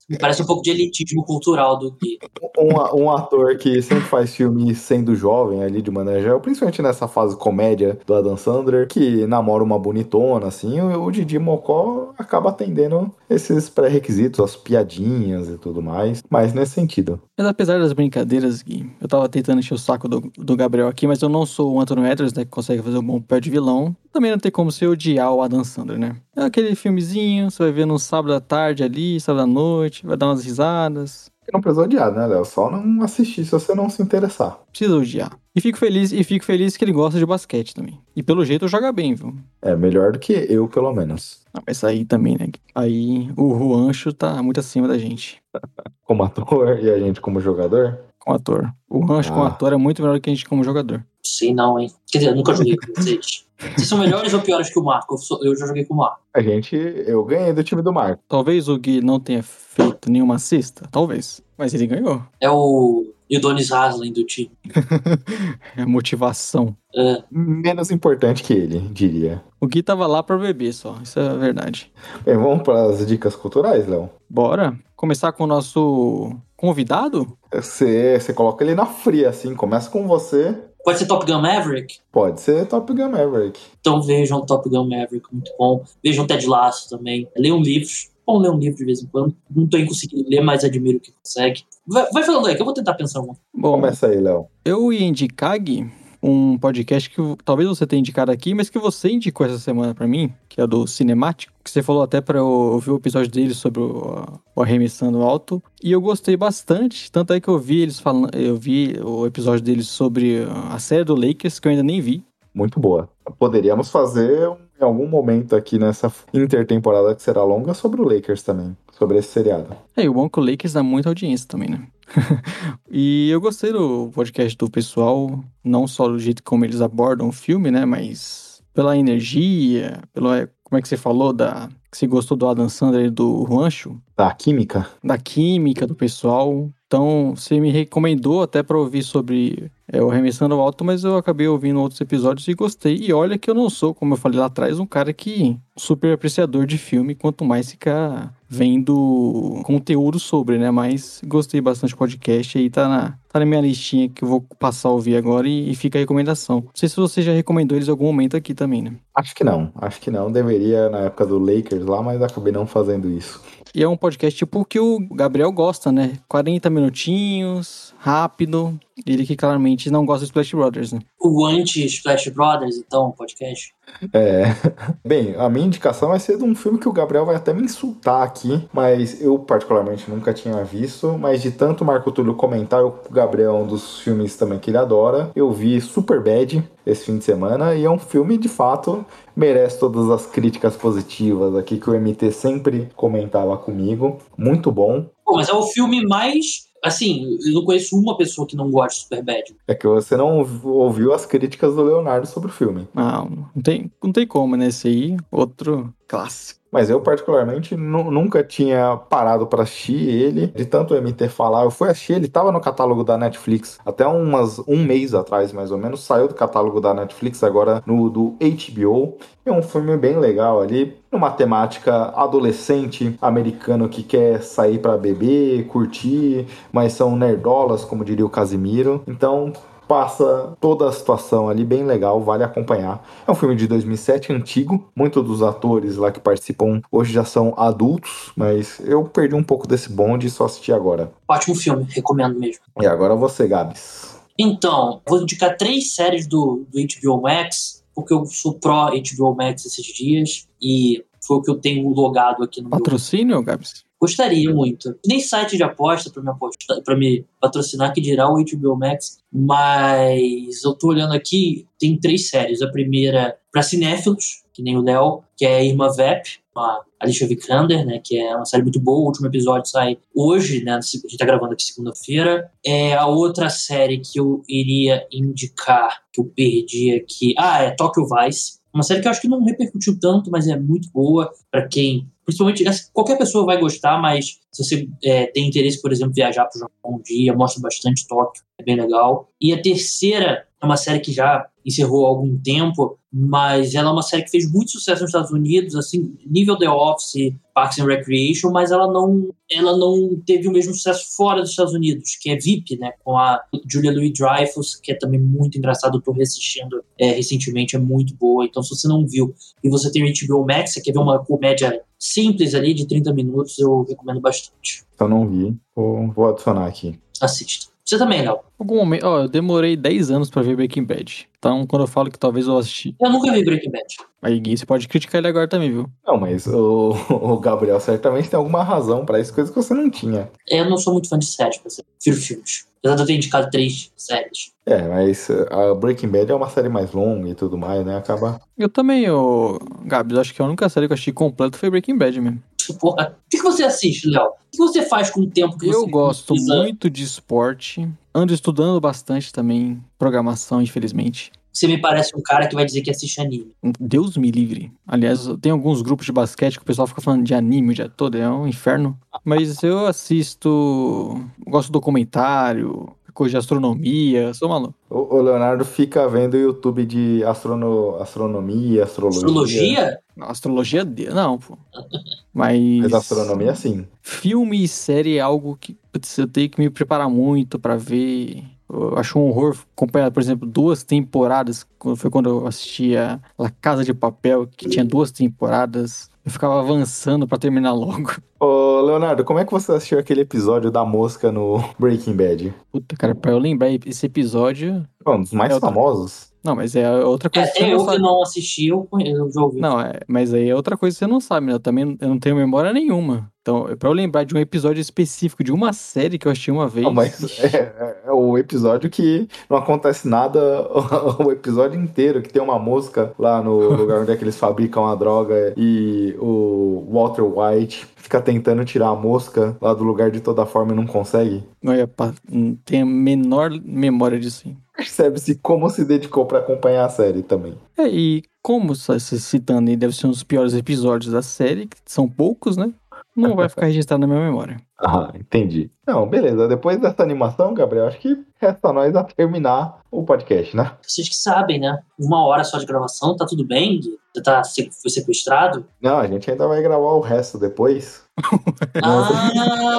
Me parece um pouco de elitismo cultural do que. Um, um ator que sempre faz filme sendo jovem ali de maneira geral, principalmente nessa fase comédia do Adam Sandler, que namora uma bonitona, assim, o, o Didi Mocó acaba atendendo esses pré-requisitos, as piadinhas e tudo mais, mas nesse sentido. Mas apesar das brincadeiras, Gui, eu tava tentando encher o saco do, do Gabriel aqui, mas eu não sou o Anthony Edwards, né, que consegue fazer um bom papel de vilão. Também não tem como você odiar o Adam Sandler, né? É aquele filmezinho, você vai ver no sábado à tarde ali, sábado à noite, vai dar umas risadas. Não precisa odiar, né, Léo? Só não assistir se você não se interessar. Precisa odiar. E fico feliz, e fico feliz que ele gosta de basquete também. E pelo jeito joga bem, viu? É melhor do que eu, pelo menos. Ah, mas aí também, né? Aí o Juancho tá muito acima da gente. Como ator e a gente como jogador. Com ator. O Rancho com Ah. ator é muito melhor do que a gente como jogador. Sei não, hein? Quer dizer, eu nunca joguei com vocês. Vocês são melhores ou piores que o Marco? Eu, sou- eu já joguei com o Marco. A gente, eu ganhei do time do Marco. Talvez o Gui não tenha feito nenhuma cesta. Talvez. Mas ele ganhou. É o Udonis Haslem do time. É motivação. É, Menos importante que ele, diria. O Gui tava lá pra beber só. Isso é verdade. Bem, vamos para as dicas culturais, Léo. Bora começar com o nosso convidado? Você, você coloca ele na fria, assim. Começa com você. Pode ser Top Gun Maverick? Pode ser Top Gun Maverick. Então vejam Top Gun Maverick, muito bom. Vejam Ted Lasso também. Leiam livros. Bom ler um livro de vez em quando. Não tô conseguindo ler, mas admiro que consegue. Vai, vai falando aí, que eu vou tentar pensar um. Bom, Começa aí, Léo. eu ia indicar, Gui, um podcast que talvez você tenha indicado aqui, mas que você indicou essa semana pra mim, que é do Cinemático, que você falou até pra eu ouvir o episódio dele sobre o, o Arremessando Alto, e eu gostei bastante, tanto é que eu vi eles falando, eu vi o episódio deles sobre a série do Lakers, que eu ainda nem vi. Muito boa. Poderíamos fazer em algum momento aqui nessa intertemporada que será longa sobre o Lakers também. Sobre esse seriado. É, e o bom é que o Lakers dá muita audiência também, né? e eu gostei do podcast do pessoal, não só do jeito como eles abordam o filme, né? Mas pela energia, pelo. Como é que você falou? Da, que você gostou do Adam Sandler e do Rancho? Da química. Da química do pessoal. Então, você me recomendou até pra ouvir sobre é, o Remessando ao Alto, mas eu acabei ouvindo outros episódios e gostei. E olha que eu não sou, como eu falei lá atrás, um cara que super apreciador de filme, quanto mais ficar vendo conteúdo sobre, né? Mas gostei bastante do podcast aí, tá na, tá na minha listinha que eu vou passar a ouvir agora e, e fica a recomendação. Não sei se você já recomendou eles em algum momento aqui também, né? Acho que não. Acho que não. Deveria na época do Lakers lá, mas acabei não fazendo isso. E é um podcast tipo que o Gabriel gosta, né? 40 minutinhos, rápido. Ele que claramente não gosta de Splash Brothers, né? O anti-Splash Brothers, então, podcast. É. Bem, a minha indicação vai ser de um filme que o Gabriel vai até me insultar aqui, mas eu particularmente nunca tinha visto. Mas de tanto o Marco Túlio comentar, o Gabriel é um dos filmes também que ele adora. Eu vi Super Bad esse fim de semana e é um filme de fato merece todas as críticas positivas aqui que o MT sempre comentava comigo. Muito bom. Pô, mas é o filme mais. Assim, eu não conheço uma pessoa que não gosta de Superbad. É que você não ouviu as críticas do Leonardo sobre o filme. Não, não tem, não tem como, né? Esse aí, outro clássico. Mas eu, particularmente, nu- nunca tinha parado pra assistir ele. De tanto o MT falar, eu fui assistir, ele tava no catálogo da Netflix até umas, um mês atrás, mais ou menos. Saiu do catálogo da Netflix, agora no do HBO. É um filme bem legal ali, numa temática adolescente americano que quer sair pra beber, curtir, mas são nerdolas, como diria o Casimiro. Então, passa toda a situação ali bem legal, vale acompanhar. É um filme de 2007, antigo. Muitos dos atores lá que participam hoje já são adultos, mas eu perdi um pouco desse bonde e só assisti agora. Ótimo filme, recomendo mesmo. E agora você, Gabs. Então, vou indicar três séries do, do HBO Max, porque eu sou pró HBO Max esses dias e foi o que eu tenho logado aqui no meu Patrocínio, Gabs? Gostaria muito. Nem site de aposta para me, aposta, pra me patrocinar, que dirá o HBO Max. Mas eu tô olhando aqui, tem três séries. A primeira para cinéfilos, que nem o Léo, que é Irma Vep, a Alicia Vikander, né, que é uma série muito boa. O último episódio sai hoje, né, a gente tá gravando aqui segunda-feira. É a outra série que eu iria indicar, que eu perdi aqui. Ah, é Tokyo Vice. Uma série que eu acho que não repercutiu tanto, mas é muito boa para quem principalmente assim, qualquer pessoa vai gostar, mas se você é, tem interesse, por exemplo, viajar para o Japão um dia, mostra bastante Tóquio, é bem legal. E a terceira é uma série que já encerrou há algum tempo, mas ela é uma série que fez muito sucesso nos Estados Unidos, assim, nível The Office, Parks and Recreation, mas ela não, ela não teve o mesmo sucesso fora dos Estados Unidos, que é VIP, né, com a Julia Louis-Dreyfus, que é também muito engraçado, eu tô reassistindo é, recentemente, é muito boa. Então, se você não viu e você tem o HBO Max, você quer ver uma comédia simples ali, de 30 minutos, eu recomendo bastante. Eu não vi, vou, vou adicionar aqui. Assista. Você também, Léo. Algum momento, ó, eu demorei 10 anos pra ver Breaking Bad. Então, quando eu falo que talvez eu assisti, Eu nunca vi Breaking Bad. aí Gui, você pode criticar ele agora também, viu? Não, mas o, o Gabriel certamente tem alguma razão pra isso, coisa que você não tinha. Eu não sou muito fã de séries, pra ser. Prefiro filmes. Apesar de eu ter indicado três séries. É, mas a Breaking Bad é uma série mais longa e tudo mais, né? Acaba. Eu também, ô, Gabs, acho que a única série que eu assisti completa foi Breaking Bad mesmo. Porra, o que, que você assiste, Léo? O que você faz com o tempo que você Eu gosto precisa? muito de esporte, ando estudando bastante também, programação, infelizmente. Você me parece um cara que vai dizer que assiste anime. Deus me livre. Aliás, tem alguns grupos de basquete que o pessoal fica falando de anime o dia todo, é um inferno. Mas eu assisto, gosto de documentário, coisa de astronomia, sou maluco. O o Leonardo fica vendo o YouTube de astrono... astronomia, astrologia. Astrologia? Astrologia, de- não, pô. Mas, Mas astronomia, sim. filme e série é algo que putz, eu tenho que me preparar muito pra ver. Eu acho um horror acompanhar, por exemplo, duas temporadas. quando- Foi quando eu assistia La Casa de Papel, que tinha duas temporadas. Eu ficava avançando pra terminar logo. Ô, Leonardo, como é que você assistiu aquele episódio da mosca no Breaking Bad? Puta, cara, pra eu lembrar esse episódio. É Um dos mais É outra- famosos. Não, mas é outra É, coisa que você até não eu que sabe. não assisti, eu, eu já ouvi. Não, é, mas aí é outra coisa que você não sabe, né? Eu também eu não tenho memória nenhuma. Então, pra eu lembrar de um episódio específico de uma série que eu assisti uma vez. Não, mas é, é- é o episódio que não acontece nada o episódio inteiro, que tem uma mosca lá no lugar onde é que eles fabricam a droga e o Walter White fica tentando tirar a mosca lá do lugar de toda forma e não consegue. Não, é pa- não tenho a menor memória disso. hein. Percebe-se como se dedicou pra acompanhar a série também. É, e como se citando aí, deve ser um dos piores episódios da série, que são poucos, né? Não vai ficar registrado na minha memória. Ah, entendi. Não, beleza. Depois dessa animação, Gabriel, acho que resta nós a terminar o podcast, né? Vocês que sabem, né? Uma hora só de gravação, tá tudo bem? Você tá, foi sequestrado? Não, a gente ainda vai gravar o resto depois, Ah,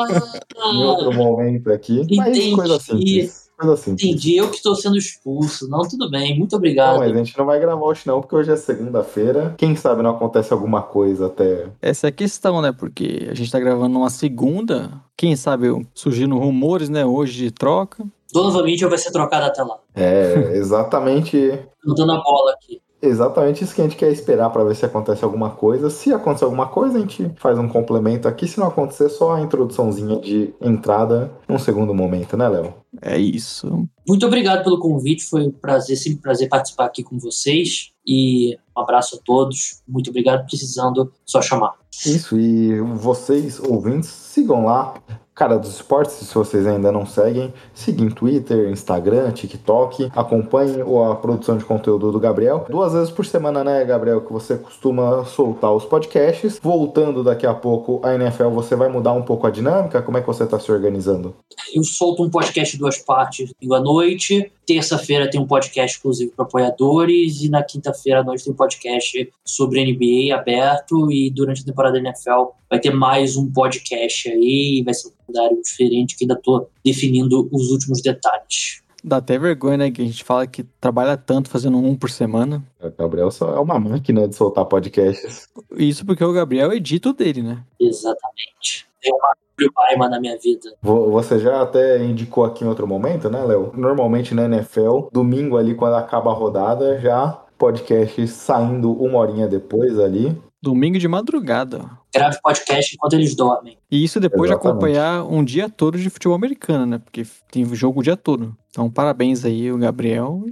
em outro momento aqui. Mas Entendi. coisa simples. Coisa simples. entendi. Eu que estou sendo expulso. Não, tudo bem. Muito Não, obrigado. mas a gente não vai gravar hoje não, porque hoje é segunda-feira. Quem sabe não acontece alguma coisa até... Essa é a questão, né? Porque a gente tá gravando numa segunda. Quem sabe surgindo rumores, né? Hoje de troca. Donovan Mitchell vai ser trocado até lá. É, exatamente... Tô dando a bola aqui. Exatamente isso que a gente quer esperar pra ver se acontece alguma coisa. Se acontecer alguma coisa, a gente faz um complemento aqui. Se não acontecer, só a introduçãozinha de entrada num segundo momento, né, Léo? É isso. Muito obrigado pelo convite. Foi um prazer, sempre um prazer participar aqui com vocês. E um abraço a todos. Muito obrigado. Precisando, só chamar. Isso, e vocês, ouvintes, sigam lá. Cara dos Esportes, se vocês ainda não seguem, sigam Twitter, Instagram, TikTok, acompanhem a produção de conteúdo do Gabriel. Duas vezes por semana, né, Gabriel, que você costuma soltar os podcasts. Voltando daqui a pouco à NFL, você vai mudar um pouco a dinâmica? Como é que você está se organizando? Eu solto um podcast em duas partes domingo à noite. Terça-feira tem um podcast exclusivo para apoiadores. E na quinta-feira à noite tem um podcast sobre NBA aberto. E durante a temporada da NFL vai ter mais um podcast aí. Vai ser um calendário diferente que ainda estou definindo os últimos detalhes. Dá até vergonha, né? Que a gente fala que trabalha tanto fazendo um por semana. O Gabriel só é uma máquina de soltar podcasts. Isso porque o Gabriel edita o dele, né? Exatamente. Tem uma Baima na minha vida. Vo- Você já até indicou aqui em outro momento, né, Léo? Normalmente na NFL, domingo ali, quando acaba a rodada, já podcast saindo uma horinha depois ali. Domingo de madrugada. Grave podcast enquanto eles dormem. E isso depois Exatamente. de acompanhar um dia todo de futebol americano, né? Porque tem jogo o dia todo. Então, parabéns aí, o Gabriel.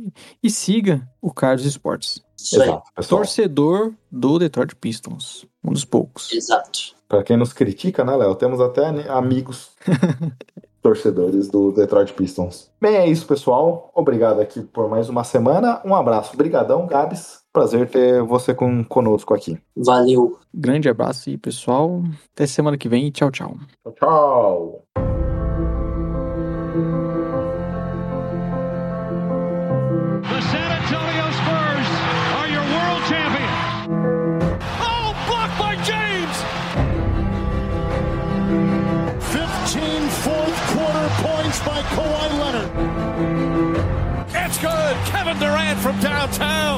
E, siga o Carlos Esportes. Isso aí. Exato, pessoal. Torcedor do Detroit Pistons. Um dos poucos. Exato. Pra quem nos critica, né, Léo? Temos até ne- amigos torcedores do Detroit Pistons. Bem, é isso, pessoal. Obrigado aqui por mais uma semana. Um abraço. Obrigadão, Gabs. Prazer ter você com, conosco aqui. Valeu. Grande abraço aí, pessoal. Até semana que vem. Tchau, tchau. Tchau, tchau. The San Antonio Spurs are your world champions. Oh, blocked by James. 15 fourth quarter points by Kawhi Leonard. It's good. Kevin Durant from downtown.